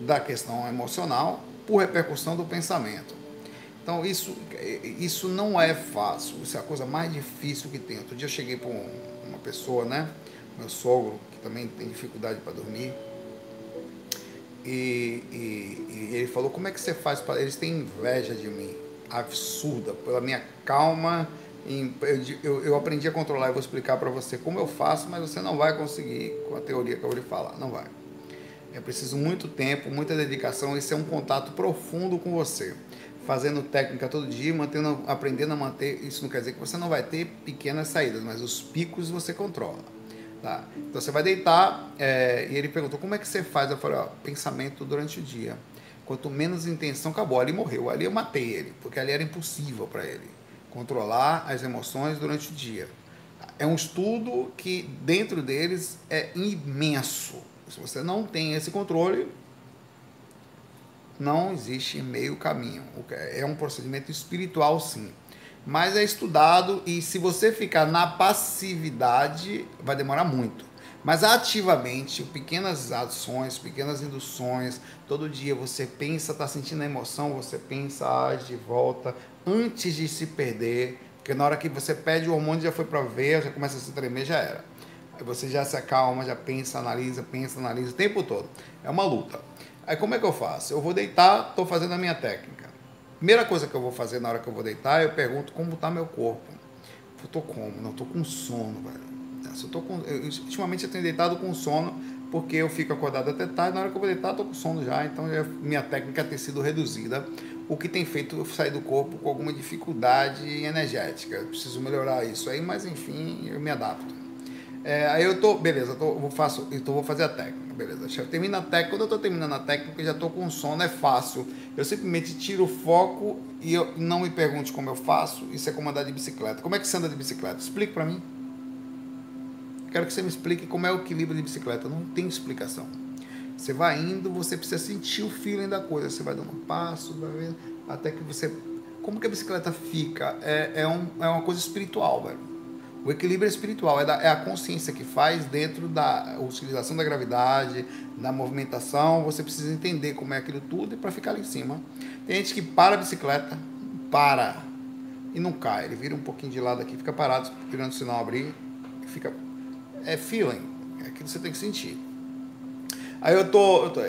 da questão emocional por repercussão do pensamento. Então, isso, isso não é fácil, isso é a coisa mais difícil que tem. Outro dia eu cheguei para uma pessoa, né? Meu sogro, que também tem dificuldade para dormir. E, e, e, ele falou: Como é que você faz para. Eles têm inveja de mim, absurda, pela minha calma. Eu, eu aprendi a controlar, eu vou explicar para você como eu faço, mas você não vai conseguir com a teoria que eu vou lhe falar, não vai. É preciso muito tempo, muita dedicação, isso é um contato profundo com você. Fazendo técnica todo dia, mantendo, aprendendo a manter, isso não quer dizer que você não vai ter pequenas saídas, mas os picos você controla. Tá? Então você vai deitar, é, e ele perguntou, como é que você faz? Eu falei, ó, pensamento durante o dia. Quanto menos intenção, acabou. Ali morreu, ali eu matei ele, porque ali era impossível para ele. Controlar as emoções durante o dia. É um estudo que dentro deles é imenso se você não tem esse controle, não existe meio caminho. É um procedimento espiritual, sim. Mas é estudado e se você ficar na passividade, vai demorar muito. Mas ativamente, pequenas ações, pequenas induções, todo dia você pensa, está sentindo a emoção, você pensa, age, volta, antes de se perder. Porque na hora que você pede o hormônio, já foi para ver, já começa a se tremer, já era. Aí você já se acalma, já pensa, analisa, pensa, analisa o tempo todo. É uma luta. Aí como é que eu faço? Eu vou deitar, estou fazendo a minha técnica. Primeira coisa que eu vou fazer na hora que eu vou deitar, eu pergunto como está meu corpo. Eu estou como? Não, estou com sono, velho. Eu tô com, eu, ultimamente eu tenho deitado com sono, porque eu fico acordado até tarde, na hora que eu vou deitar, estou com sono já, então já, minha técnica tem sido reduzida, o que tem feito eu sair do corpo com alguma dificuldade energética. Eu preciso melhorar isso aí, mas enfim, eu me adapto. É, aí eu tô, beleza, eu, tô, eu faço, então vou fazer a técnica, beleza. Eu termino a técnica, quando eu tô terminando a técnica, eu já tô com sono, é fácil. Eu simplesmente tiro o foco e eu não me pergunte como eu faço, isso é como andar de bicicleta. Como é que você anda de bicicleta? Explique para mim. Quero que você me explique como é o equilíbrio de bicicleta. Não tem explicação. Você vai indo, você precisa sentir o feeling da coisa. Você vai dando um passo, vai vendo, até que você. Como que a bicicleta fica? É, é, um, é uma coisa espiritual, velho o equilíbrio espiritual é, da, é, a consciência que faz dentro da utilização da gravidade, da movimentação. Você precisa entender como é aquilo tudo e para ficar lá em cima. Tem gente que para a bicicleta, para e não cai. Ele vira um pouquinho de lado aqui, fica parado, esperando o sinal abrir, fica. É feeling, é aquilo que você tem que sentir. Aí eu tô, eu tô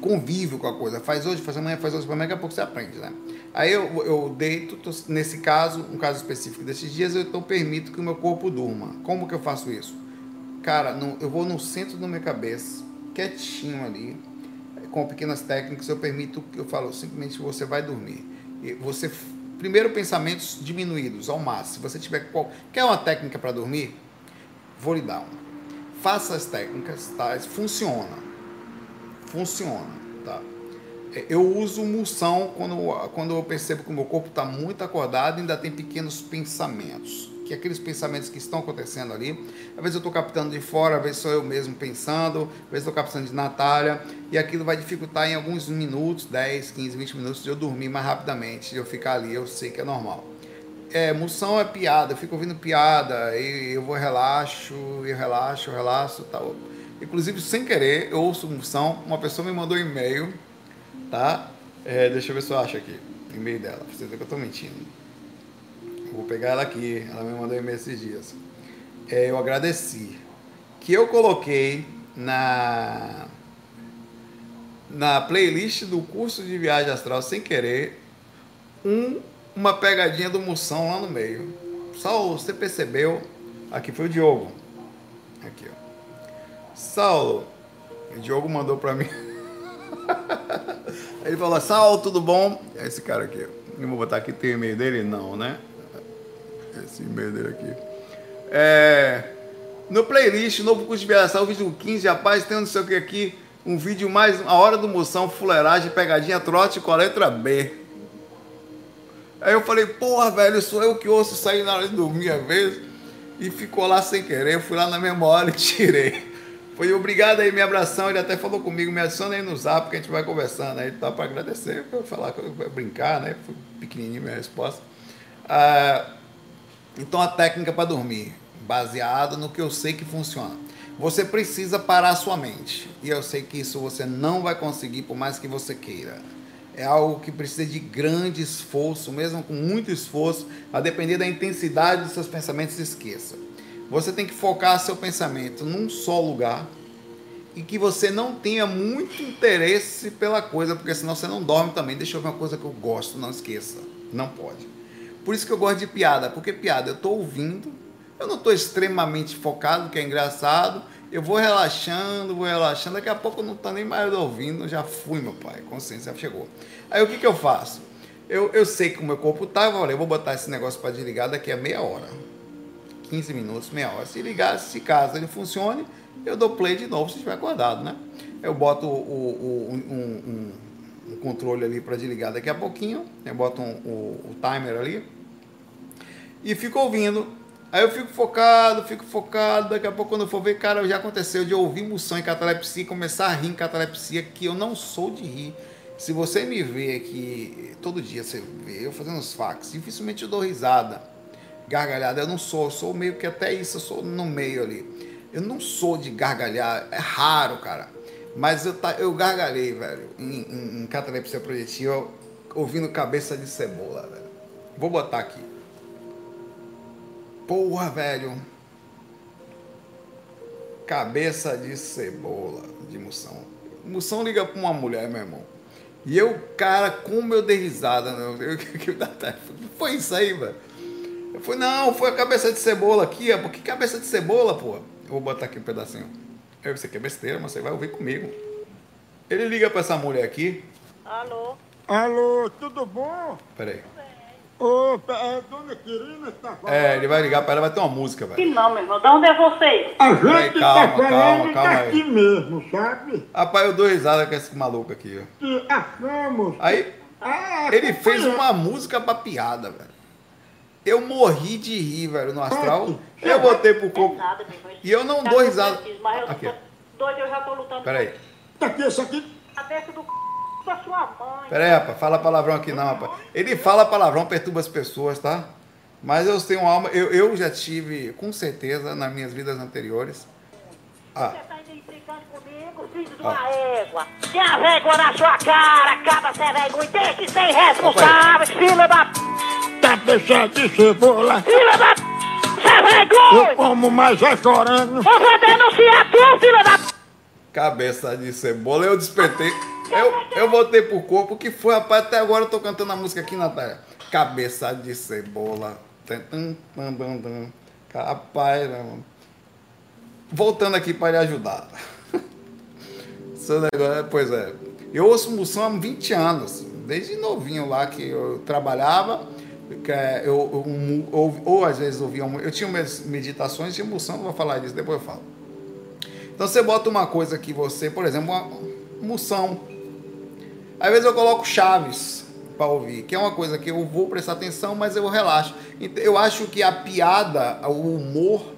convívio com a coisa. Faz hoje, faz amanhã, faz hoje, daqui a pouco você aprende, né? Aí eu, eu deito, tô, nesse caso, um caso específico desses dias, eu então permito que o meu corpo durma. Como que eu faço isso? Cara, no, eu vou no centro da minha cabeça, quietinho ali, com pequenas técnicas, eu permito eu falo simplesmente você vai dormir. E você primeiro pensamentos diminuídos ao máximo. Se você tiver qual, quer uma técnica para dormir, vou lhe dar uma. Faça as técnicas, tá? Funciona. Funciona, tá? eu uso mulsão quando, quando eu percebo que o meu corpo está muito acordado e ainda tem pequenos pensamentos. Que é aqueles pensamentos que estão acontecendo ali. Às vezes eu estou captando de fora, às vezes sou eu mesmo pensando, às vezes estou captando de Natália, e aquilo vai dificultar em alguns minutos, 10, 15, 20 minutos, de eu dormir mais rapidamente, de eu ficar ali, eu sei que é normal. É, moção é piada, eu fico ouvindo piada, e eu vou relaxo, eu relaxo, eu relaxo, tal. Inclusive, sem querer, eu ouço moção, uma pessoa me mandou um e-mail tá? É, deixa eu ver se eu acho aqui. E-mail dela. Você vê que eu tô mentindo. vou pegar ela aqui. Ela me mandou e-mail esses dias. É, eu agradeci. Que eu coloquei na na playlist do curso de viagem astral sem querer um uma pegadinha do Moção lá no meio. Saulo, você percebeu? Aqui foi o Diogo. Aqui, ó. Saulo, o Diogo mandou para mim. Ele falou: Saulo, tudo bom? É esse cara aqui. Eu vou botar aqui, tem o e-mail dele? Não, né? Esse e-mail dele aqui. É, no playlist, novo curso de viação, vídeo 15, rapaz, tem não sei o que aqui, um vídeo mais, a hora do moção, fuleiragem, pegadinha, trote com a letra B. Aí eu falei, porra, velho, sou eu que ouço sair na hora de dormir às vezes. E ficou lá sem querer, eu fui lá na memória e tirei. Foi obrigado aí, minha abração. Ele até falou comigo, me adiciona aí no zap que a gente vai conversando. Aí tá para agradecer, para falar, para brincar, né? Foi pequenininho minha resposta. Ah, então a técnica para dormir, baseado no que eu sei que funciona. Você precisa parar sua mente. E eu sei que isso você não vai conseguir por mais que você queira. É algo que precisa de grande esforço, mesmo com muito esforço, a depender da intensidade dos seus pensamentos, esqueça. Você tem que focar seu pensamento num só lugar e que você não tenha muito interesse pela coisa, porque senão você não dorme também. Deixa eu ver uma coisa que eu gosto, não esqueça. Não pode. Por isso que eu gosto de piada, porque piada eu estou ouvindo, eu não estou extremamente focado, que é engraçado, eu vou relaxando, vou relaxando, daqui a pouco não estou nem mais ouvindo, já fui, meu pai, consciência chegou. Aí o que, que eu faço? Eu, eu sei que o meu corpo tá, eu falei, vou botar esse negócio para desligar daqui a meia hora. 15 minutos, meia hora. Se ligar, se caso ele funcione, eu dou play de novo se estiver acordado, né? Eu boto o, o, um, um, um, controle ali para desligar daqui a pouquinho, eu boto um, o, o timer ali e fico ouvindo. Aí eu fico focado, fico focado. Daqui a pouco, quando eu for ver, cara, já aconteceu de ouvir moção em catalepsia e começar a rir em catalepsia, que eu não sou de rir. Se você me vê aqui, todo dia você vê eu fazendo os fax, dificilmente eu dou risada gargalhada. Eu não sou, eu sou meio que até isso, eu sou no meio ali. Eu não sou de gargalhar, é raro, cara. Mas eu, tá, eu gargalhei, velho, em, em, em catalepsia projetiva, ouvindo cabeça de cebola, velho. Vou botar aqui. Porra, velho. Cabeça de cebola de moção. Moção liga pra uma mulher, meu irmão. E eu, cara, como eu dei risada, né? Foi isso aí, velho. Eu falei, não, foi a cabeça de cebola aqui, ó. Que cabeça de cebola, pô? Eu vou botar aqui um pedacinho. Aí você quer besteira, mas você vai ouvir comigo. Ele liga pra essa mulher aqui. Alô? Alô, tudo bom? Peraí. Ô, é Dona Quirina que tá falando? É, ele vai ligar pra ela, vai ter uma música, Que velho. não, meu irmão. De onde é você? A gente Peraí, tá calma, falando calma, calma aí. daqui mesmo, sabe? Rapaz, eu dou risada com esse maluco aqui, ó. Que achamos... Aí, Ah, ele que fez foi- uma música pra piada, velho. Eu morri de rir, velho, no astral. Eu botei pro É corpo. nada, meu irmão. E eu não Tá dou risada. Mas eu Aqui, tô doido, eu já tô lutando Peraí. Tá aqui, isso aqui... a do c... da sua mãe. Peraí, rapaz, fala palavrão aqui não, rapaz. Ele fala palavrão, perturba as pessoas, tá? Mas eu tenho alma, eu, eu já tive, com certeza, nas minhas vidas anteriores. Ah, Você tá ainda implicando comigo, filho de uma égua. Tenha vergonha na sua cara, acaba sem vergonha. Deixa de ser irresponsável, filha da p... Cabeça de cebola... Filha da p... Sem Eu vergonha! como mais é chorando... Eu vou denunciar tu, filha da p... cabeça de cebola, eu despertei. Eu, eu voltei pro corpo, que foi, rapaz, até agora eu tô cantando a música aqui, Natália. Cabeça de cebola. Rapaz. Voltando aqui para lhe ajudar. Seu negócio, pois é. Eu ouço moção há 20 anos, desde novinho lá que eu trabalhava. que é, Eu, eu- ou, ou às vezes ouvia. Eu tinha minhas meditações de emoção, não vou falar disso, depois eu falo. Então você bota uma coisa que você, por exemplo, uma moção. Às vezes eu coloco chaves para ouvir, que é uma coisa que eu vou prestar atenção, mas eu relaxo. Eu acho que a piada, o humor,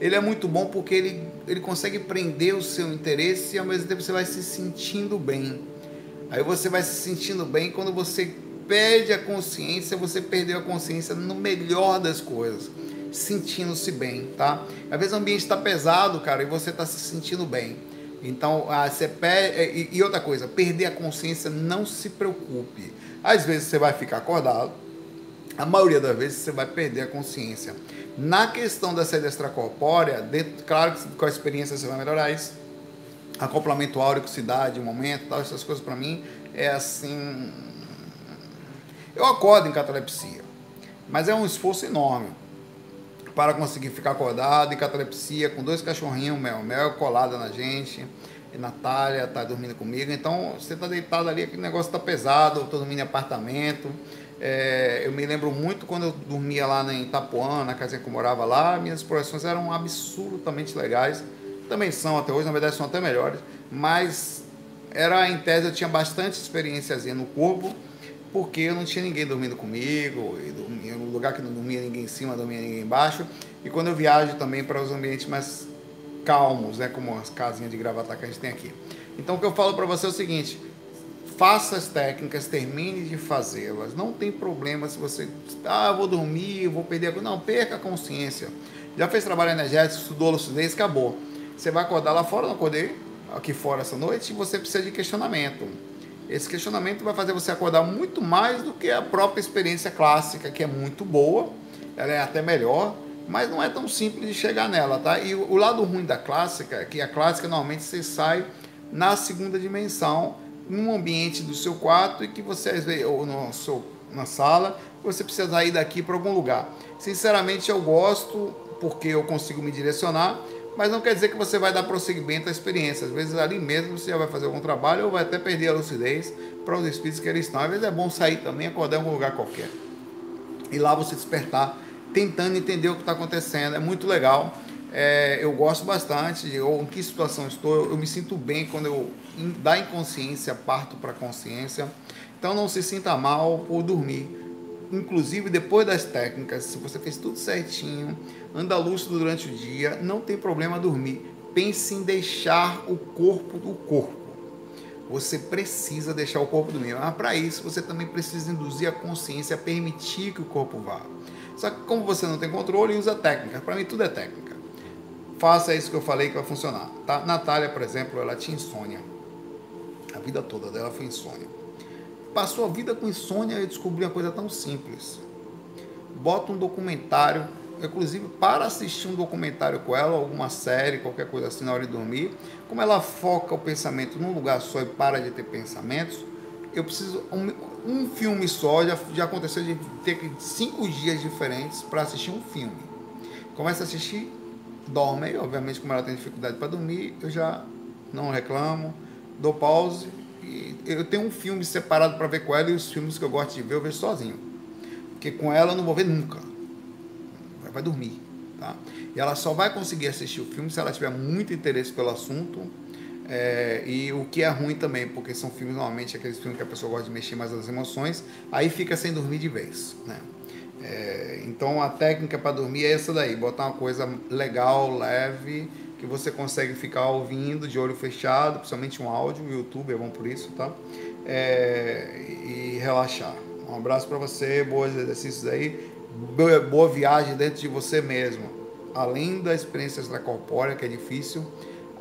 ele é muito bom porque ele, ele consegue prender o seu interesse e ao mesmo tempo você vai se sentindo bem. Aí você vai se sentindo bem quando você perde a consciência, você perdeu a consciência no melhor das coisas, sentindo-se bem, tá? Às vezes o ambiente está pesado, cara, e você está se sentindo bem. Então, ah, você perde, e, e outra coisa, perder a consciência, não se preocupe. Às vezes você vai ficar acordado, a maioria das vezes você vai perder a consciência. Na questão da sede extracorpórea, dentro, claro que com a experiência você vai melhorar isso. Acoplamento áureo, cidade, momento, tal, essas coisas para mim é assim. Eu acordo em catalepsia, mas é um esforço enorme para conseguir ficar acordado em catalepsia com dois cachorrinhos, mel, mel colada na gente. E Natália tá dormindo comigo, então você tá deitado ali, aquele negócio tá pesado, eu tô dormindo em apartamento. É, eu me lembro muito quando eu dormia lá em Itapuã, na casa que eu morava lá, minhas explorações eram absolutamente legais. Também são até hoje, na verdade são até melhores, mas era em tese eu tinha bastante experiênciazinha no corpo, porque eu não tinha ninguém dormindo comigo, dormia no lugar que não dormia ninguém em cima, dormia ninguém embaixo. E quando eu viajo também para os ambientes mais calmos, né, como as casinhas de gravata que a gente tem aqui. Então o que eu falo para você é o seguinte: faça as técnicas, termine de fazê-las. Não tem problema se você, ah, eu vou dormir, eu vou perder a Não, perca a consciência. Já fez trabalho energético, estudou lucidez, acabou. Você vai acordar lá fora, não acordei aqui fora essa noite, e você precisa de questionamento. Esse questionamento vai fazer você acordar muito mais do que a própria experiência clássica, que é muito boa, ela é até melhor, mas não é tão simples de chegar nela, tá? E o lado ruim da clássica é que a clássica normalmente você sai na segunda dimensão, num ambiente do seu quarto e que você ou no seu, na sala, você precisa ir daqui para algum lugar. Sinceramente, eu gosto porque eu consigo me direcionar, mas não quer dizer que você vai dar prosseguimento à experiência. Às vezes ali mesmo você já vai fazer algum trabalho ou vai até perder a lucidez para os espíritos que eles estão. Às vezes é bom sair também, acordar em algum lugar qualquer. E lá você despertar tentando entender o que está acontecendo. É muito legal. É, eu gosto bastante de ou, em que situação estou. Eu, me sinto bem quando eu, da inconsciência, parto para a consciência. Então não se sinta mal por dormir. Inclusive, depois das técnicas, se você fez tudo certinho, anda lúcido durante o dia, não tem problema dormir. Pense em deixar o corpo do corpo. Você precisa deixar o corpo dormir. Mas para isso, você também precisa induzir a consciência a permitir que o corpo vá. Só que como você não tem controle, usa técnica. Para mim tudo é técnica. Faça isso que eu falei que vai funcionar. Tá? Natália, por exemplo, ela tinha insônia. A vida toda dela foi insônia. Passou a vida com insônia e descobriu uma coisa tão simples. Bota um documentário, inclusive para assistir um documentário com ela, alguma série, qualquer coisa assim na hora de dormir, como ela foca o pensamento num lugar só e para de ter pensamentos, eu preciso um, um filme só, já, já aconteceu de ter cinco dias diferentes para assistir um filme. Começa a assistir, dorme, e obviamente como ela tem dificuldade para dormir, eu já não reclamo, dou pause e eu tenho um filme separado para ver com ela e os filmes que eu gosto de ver eu vejo sozinho. Porque com ela eu não vou ver nunca. Vai dormir, tá? E ela só vai conseguir assistir o filme se ela tiver muito interesse pelo assunto é, e o que é ruim também, porque são filmes, normalmente, aqueles filmes que a pessoa gosta de mexer mais as emoções, aí fica sem dormir de vez. Né? É, então a técnica para dormir é essa daí, botar uma coisa legal, leve, que você consegue ficar ouvindo de olho fechado, principalmente um áudio, o YouTube é bom por isso, tá? É, e relaxar. Um abraço para você, bons exercícios aí, boa viagem dentro de você mesmo. Além da experiência extracorpórea, que é difícil,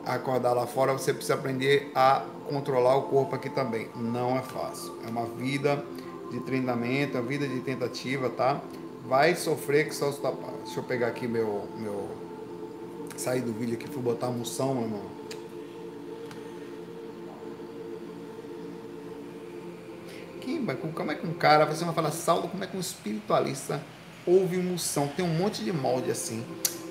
acordar lá fora, você precisa aprender a controlar o corpo aqui também. Não é fácil. É uma vida de treinamento, é uma vida de tentativa, tá? Vai sofrer que só os tapar. Deixa eu pegar aqui meu. meu... Sair do vídeo aqui, fui botar a moção, meu irmão. Como é que um cara, você vai falar, Saulo, como é que um espiritualista ouve moção? Tem um monte de molde assim.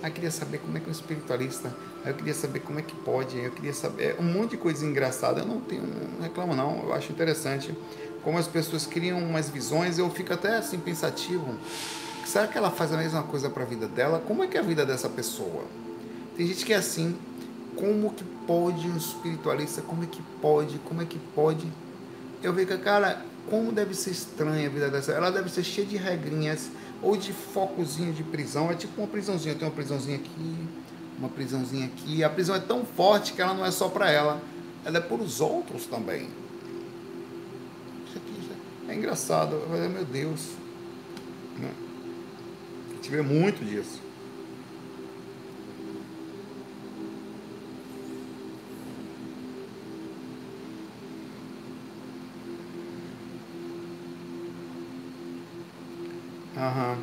Ah, queria saber como é que um espiritualista eu queria saber como é que pode, eu queria saber um monte de coisa engraçada. Eu não tenho, não reclamo não, eu acho interessante como as pessoas criam umas visões. Eu fico até assim pensativo. Será que ela faz a mesma coisa para a vida dela? Como é que é a vida dessa pessoa? Tem gente que é assim. Como que pode um espiritualista? Como é que pode? Como é que pode? Eu vejo que, cara, como deve ser estranha a vida dessa. Ela deve ser cheia de regrinhas ou de focozinho de prisão. É tipo uma prisãozinha. Eu tenho uma prisãozinha aqui uma prisãozinha aqui. A prisão é tão forte que ela não é só para ela, ela é para os outros também. Isso aqui é engraçado. Meu Deus. Né? Gente vê muito disso. Aham.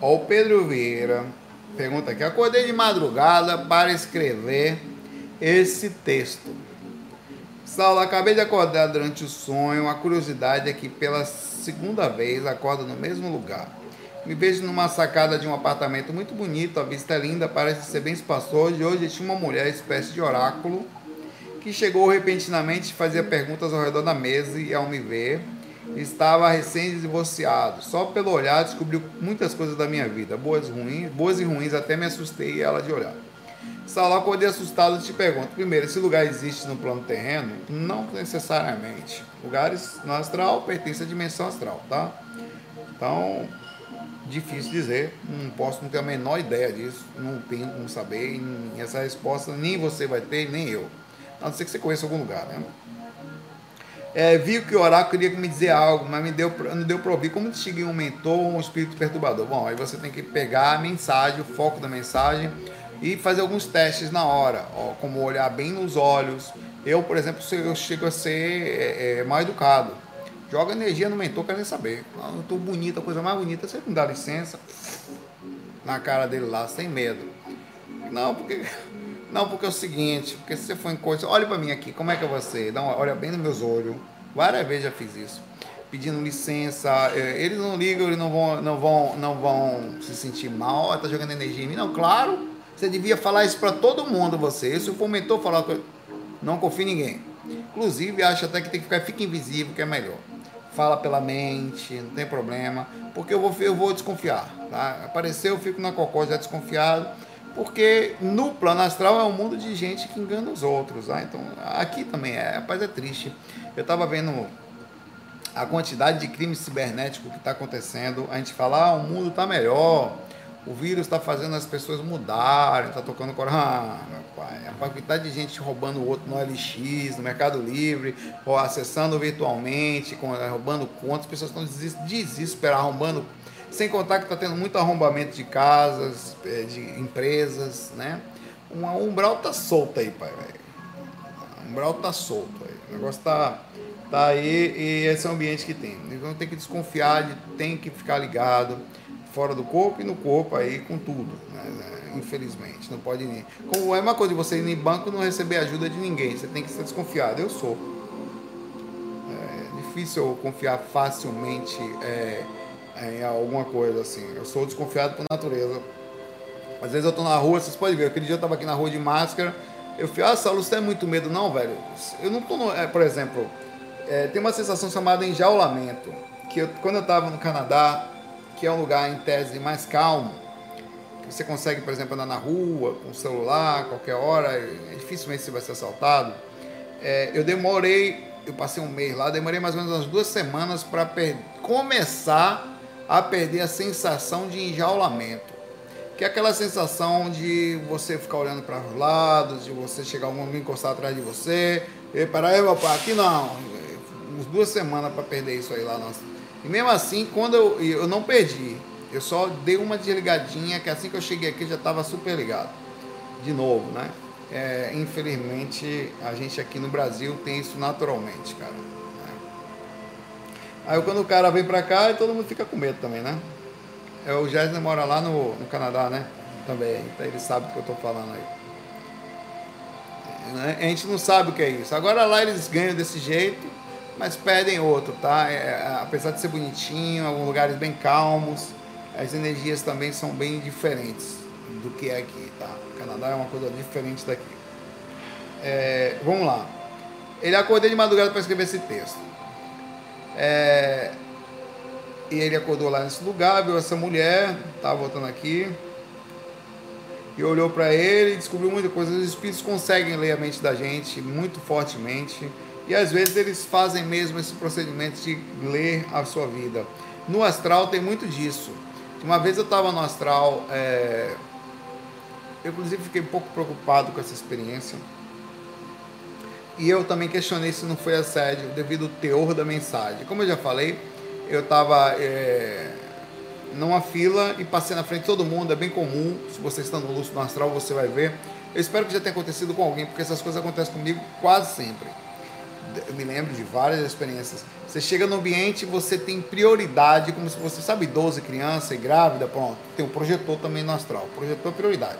Ó, o Pedro Vieira. pergunta aqui. Acordei de madrugada para escrever esse texto. Saulo, acabei de acordar durante o sonho. A curiosidade é que pela segunda vez acordo no mesmo lugar. Me vejo numa sacada de um apartamento muito bonito, a vista é linda, parece ser bem espaçoso. E hoje tinha uma mulher, espécie de oráculo, que chegou repentinamente e fazia perguntas ao redor da mesa e ao me ver, estava recém-divorciado. Só pelo olhar descobriu muitas coisas da minha vida, boas ruins, boas e ruins, até me assustei ela de olhar. Saulo, acordei assustado e te pergunto, primeiro, esse lugar existe no plano terreno? Não necessariamente. Lugares no astral pertencem à dimensão astral, tá? Então, difícil dizer, não posso não ter a menor ideia disso, não tenho como saber, e essa resposta nem você vai ter, nem eu. A não ser que você conheça algum lugar, né? É, vi que o oráculo queria me dizer algo, mas me deu, não deu para ouvir. Como distinguir um mentor ou um espírito perturbador? Bom, aí você tem que pegar a mensagem, o foco da mensagem e fazer alguns testes na hora, ó, como olhar bem nos olhos. Eu, por exemplo, eu chego a ser é, é, mal educado. Joga energia no mentor, quer nem saber. Ah, eu tô bonita, a coisa mais bonita, você não dá licença na cara dele lá, sem medo. Não, porque não, porque é o seguinte, porque se você for em coisa, olha para mim aqui, como é que é você? Dá uma, olha bem nos meus olhos. Várias vezes já fiz isso. Pedindo licença, é, eles não ligam, eles não vão, não vão, não vão se sentir mal, tá jogando energia em mim. Não, claro, você devia falar isso para todo mundo, você. Se o fomentou falar que não confia em ninguém. Inclusive, acho até que tem que ficar, fica invisível, que é melhor. Fala pela mente, não tem problema, porque eu vou, eu vou desconfiar. Tá? Apareceu, eu fico na cocó já desconfiado porque no plano astral é um mundo de gente que engana os outros. Tá? Então, aqui também é. Rapaz, é triste. Eu estava vendo a quantidade de crime cibernético que está acontecendo. A gente fala, ah, o mundo está melhor. O vírus está fazendo as pessoas mudarem, está tocando coração. Ah, meu pai, a quantidade de gente roubando o outro no LX, no Mercado Livre, ou acessando virtualmente, roubando contas, as pessoas estão desesperadas, roubando sem contar que está tendo muito arrombamento de casas, é, de empresas, né? Um umbral tá solto aí, pai, velho. Umbral tá solto aí. O negócio tá, tá aí e esse é o ambiente que tem. Então tem que desconfiar, tem que ficar ligado fora do corpo e no corpo aí com tudo, né? infelizmente. Não pode nem. Como é uma coisa de você ir em banco não receber ajuda de ninguém, você tem que ser desconfiado. Eu sou. É difícil eu confiar facilmente. É, em alguma coisa assim. Eu sou desconfiado por natureza. Às vezes eu tô na rua, vocês podem ver, aquele dia eu tava aqui na rua de máscara, eu falei, ah, Saulo, você tem muito medo? Não, velho. Eu não tô no, é, por exemplo, é, tem uma sensação chamada enjaulamento, que eu, quando eu tava no Canadá, que é um lugar em tese mais calmo, que você consegue, por exemplo, andar na rua com o celular, qualquer hora, é, dificilmente você vai ser assaltado. É, eu demorei, eu passei um mês lá, demorei mais ou menos umas duas semanas para começar a perder a sensação de enjaulamento. Que é aquela sensação de você ficar olhando para os lados, de você chegar um momento encostar atrás de você, e aí, papai, aqui não. Uns duas semanas para perder isso aí lá. Nossa. E mesmo assim, quando eu, eu não perdi, eu só dei uma desligadinha, que assim que eu cheguei aqui já estava super ligado. De novo, né? É, infelizmente, a gente aqui no Brasil tem isso naturalmente, cara. Aí quando o cara vem pra cá, todo mundo fica com medo também, né? É, o Gessner mora lá no, no Canadá, né? Também, então ele sabe do que eu tô falando aí. É, a gente não sabe o que é isso. Agora lá eles ganham desse jeito, mas perdem outro, tá? É, é apesar de ser bonitinho, alguns lugares bem calmos, as energias também são bem diferentes do que é aqui, tá? O Canadá é uma coisa diferente daqui. É, vamos lá. Ele acordou de madrugada para escrever esse texto. É, e ele acordou lá nesse lugar, viu essa mulher, estava voltando aqui, e olhou para ele e descobriu muita coisa. Os espíritos conseguem ler a mente da gente muito fortemente, e às vezes eles fazem mesmo esse procedimento de ler a sua vida. No astral tem muito disso. Uma vez eu estava no astral, é, eu inclusive fiquei um pouco preocupado com essa experiência e eu também questionei se não foi assédio devido ao teor da mensagem. Como eu já falei, eu estava é, numa fila e passei na frente de todo mundo, é bem comum. Se você está no Lúcio no Astral, você vai ver. Eu espero que já tenha acontecido com alguém, porque essas coisas acontecem comigo quase sempre. eu me lembro de várias experiências. Você chega no ambiente, você tem prioridade, como se você sabe, 12 criança e grávida, pronto. Tem um projetor também no astral. Projetor é prioridade.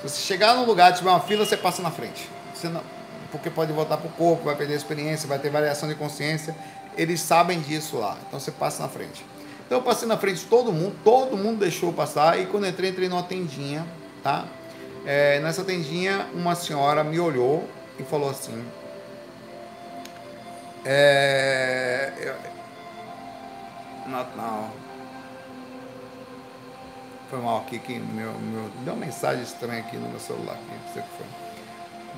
Se você chegar num lugar, tiver uma fila, você passa na frente. Você não, porque pode voltar para o corpo, vai perder a experiência, vai ter variação de consciência. Eles sabem disso lá. Então você passa na frente. Então eu passei na frente de todo mundo, todo mundo deixou passar. E quando eu entrei, entrei numa tendinha, tá? É, nessa tendinha, uma senhora me olhou e falou assim: é, eu, Natal. Foi mal aqui que meu, meu. Deu uma mensagem estranha aqui no meu celular. Não sei o que foi.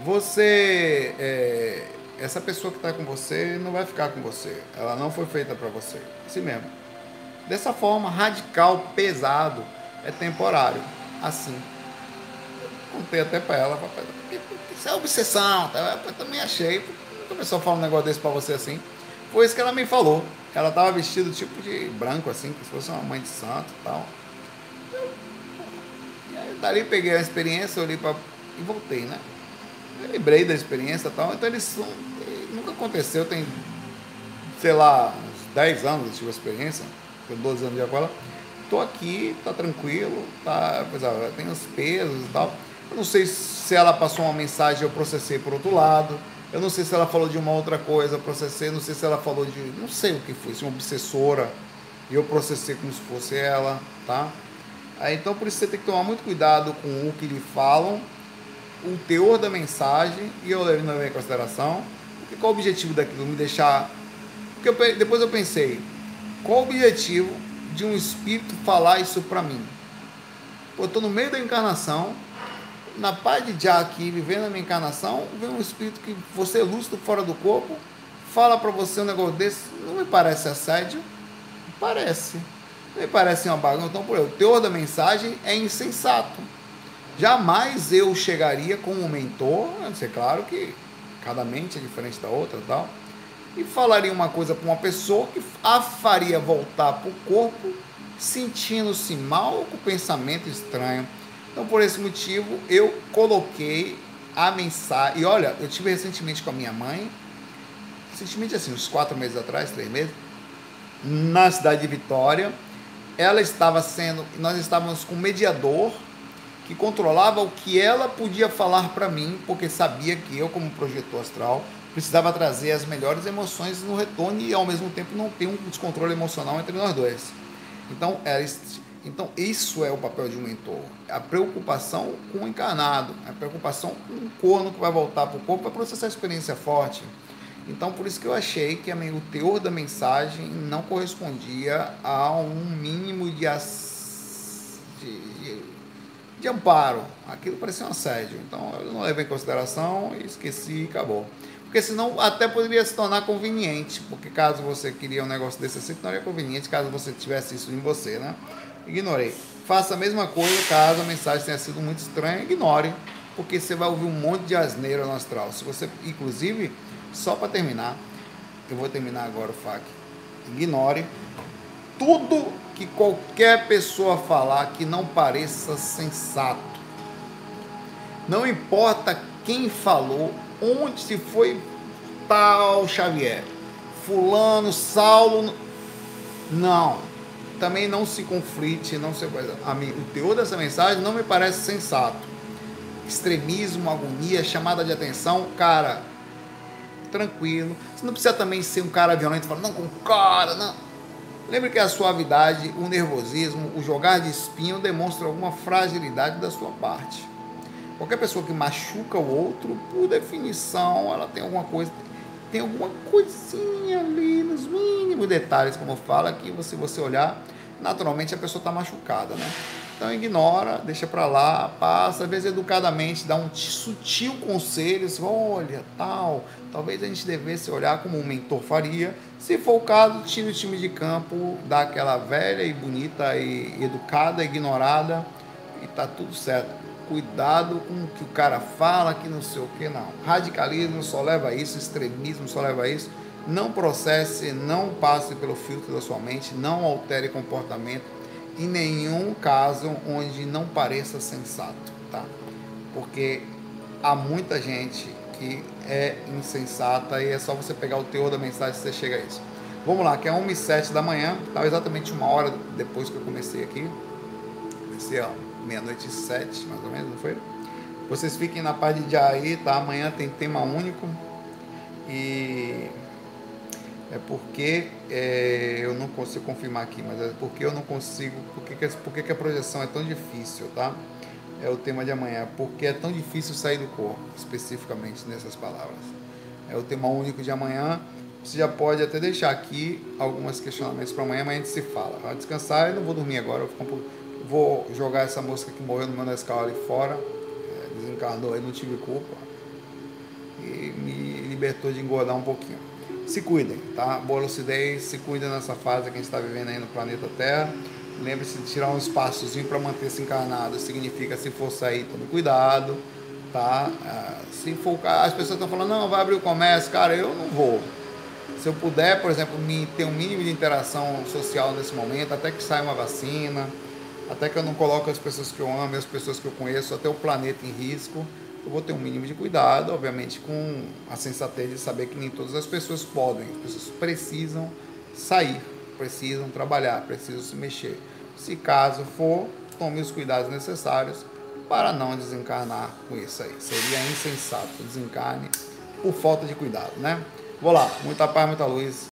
Você. É, essa pessoa que está com você não vai ficar com você. Ela não foi feita para você. Assim mesmo. Dessa forma, radical, pesado, é temporário. Assim. Contei até para ela. Isso é obsessão. Tá? Eu também achei a pessoa fala um negócio desse pra você assim? Foi isso que ela me falou. Ela tava vestida tipo de branco, assim, como se fosse uma mãe de santo e tal. E aí dali peguei a experiência, olhei pra. e voltei, né? Eu lembrei da experiência e tal. Então eles são. Nunca aconteceu, tem, sei lá, uns 10 anos eu tive a experiência, tenho 12 anos de agora. Tô aqui, tá tranquilo, tá. Pois é, tem os pesos e tal. Eu não sei se ela passou uma mensagem eu processei por outro lado. Eu não sei se ela falou de uma outra coisa, processei, não sei se ela falou de. não sei o que foi, se uma obsessora. E eu processei como se fosse ela, tá? Aí, então por isso você tem que tomar muito cuidado com o que lhe falam, o teor da mensagem, e eu levando em consideração. Porque qual o objetivo daquilo? Me deixar. Porque eu, depois eu pensei, qual o objetivo de um espírito falar isso para mim? Eu tô no meio da encarnação, na paz de já aqui, vivendo a minha encarnação, vem um espírito que você é lúcido fora do corpo, fala para você um negócio desse, não me parece assédio? Parece. Não me parece uma bagunça. Então, por exemplo, o teor da mensagem é insensato. Jamais eu chegaria com um mentor, é claro que cada mente é diferente da outra e tal, e falaria uma coisa para uma pessoa que a faria voltar para o corpo, sentindo-se mal com pensamento estranho então, por esse motivo, eu coloquei a mensagem. E olha, eu tive recentemente com a minha mãe, recentemente assim, uns quatro meses atrás, três meses, na cidade de Vitória. Ela estava sendo, nós estávamos com um mediador que controlava o que ela podia falar para mim, porque sabia que eu, como projetor astral, precisava trazer as melhores emoções no retorno e ao mesmo tempo não ter um descontrole emocional entre nós dois. Então, ela então, isso é o papel de um mentor. A preocupação com o encarnado, a preocupação com o corno que vai voltar para o corpo para processar a experiência forte. Então, por isso que eu achei que o teor da mensagem não correspondia a um mínimo de, de, de, de amparo. Aquilo parecia um assédio. Então, eu não levei em consideração esqueci e acabou. Porque senão até poderia se tornar conveniente, porque caso você queria um negócio desse assim, não era conveniente caso você tivesse isso em você, né? ignorei. Faça a mesma coisa caso a mensagem tenha sido muito estranha, ignore, porque você vai ouvir um monte de asneira no astral. Se você, inclusive, só para terminar, eu vou terminar agora o FAQ. Ignore tudo que qualquer pessoa falar que não pareça sensato. Não importa quem falou, onde se foi tal Xavier, fulano, Saulo, não também não se conflite, não se a mim, o teor dessa mensagem não me parece sensato. Extremismo, agonia, chamada de atenção, cara, tranquilo. Você não precisa também ser um cara violento, falar, não, com cara, não. Lembre que a suavidade, o nervosismo, o jogar de espinho demonstram alguma fragilidade da sua parte. Qualquer pessoa que machuca o outro, por definição, ela tem alguma coisa, tem alguma coisinha ali nos mínimos detalhes, como fala, que se você olhar, naturalmente a pessoa está machucada, né? Então ignora, deixa para lá, passa, às vezes educadamente dá um sutil conselho, assim, olha, tal, talvez a gente devesse olhar como um mentor faria. Se for o caso, tira o time de campo, dá aquela velha e bonita e educada, ignorada e tá tudo certo cuidado com o que o cara fala, que não sei o que, não. Radicalismo só leva a isso, extremismo só leva a isso. Não processe, não passe pelo filtro da sua mente, não altere comportamento em nenhum caso onde não pareça sensato, tá? Porque há muita gente que é insensata e é só você pegar o teor da mensagem que você chega a isso. Vamos lá, que é 1 e 7 da manhã, estava exatamente uma hora depois que eu comecei aqui. Comecei, ó, meia-noite e sete, mais ou menos, não foi? Vocês fiquem na paz de aí, tá? Amanhã tem tema único. E é porque é, eu não consigo confirmar aqui, mas é porque eu não consigo. Porque, que, porque que a projeção é tão difícil, tá? É o tema de amanhã. Porque é tão difícil sair do corpo, especificamente nessas palavras. É o tema único de amanhã. Você já pode até deixar aqui alguns questionamentos para amanhã, mas a gente se fala. Vai descansar, eu não vou dormir agora, vou jogar essa mosca que morreu no meu Nescau ali fora. É, desencarnou aí, não tive culpa. E me libertou de engordar um pouquinho se cuidem, tá? Boa lucidez, se cuidem nessa fase que a gente está vivendo aí no planeta Terra. Lembre-se de tirar um espaçozinho para manter-se encarnado. Significa, se for sair, tome cuidado, tá? Ah, se for, as pessoas estão falando, não, vai abrir o comércio. Cara, eu não vou. Se eu puder, por exemplo, me, ter um mínimo de interação social nesse momento, até que saia uma vacina, até que eu não coloque as pessoas que eu amo, as pessoas que eu conheço, até o planeta em risco, eu vou ter um mínimo de cuidado, obviamente com a sensatez de saber que nem todas as pessoas podem, as pessoas precisam sair, precisam trabalhar, precisam se mexer. Se caso for, tome os cuidados necessários para não desencarnar com isso aí. Seria insensato desencarne por falta de cuidado, né? Vou lá, muita paz, muita luz.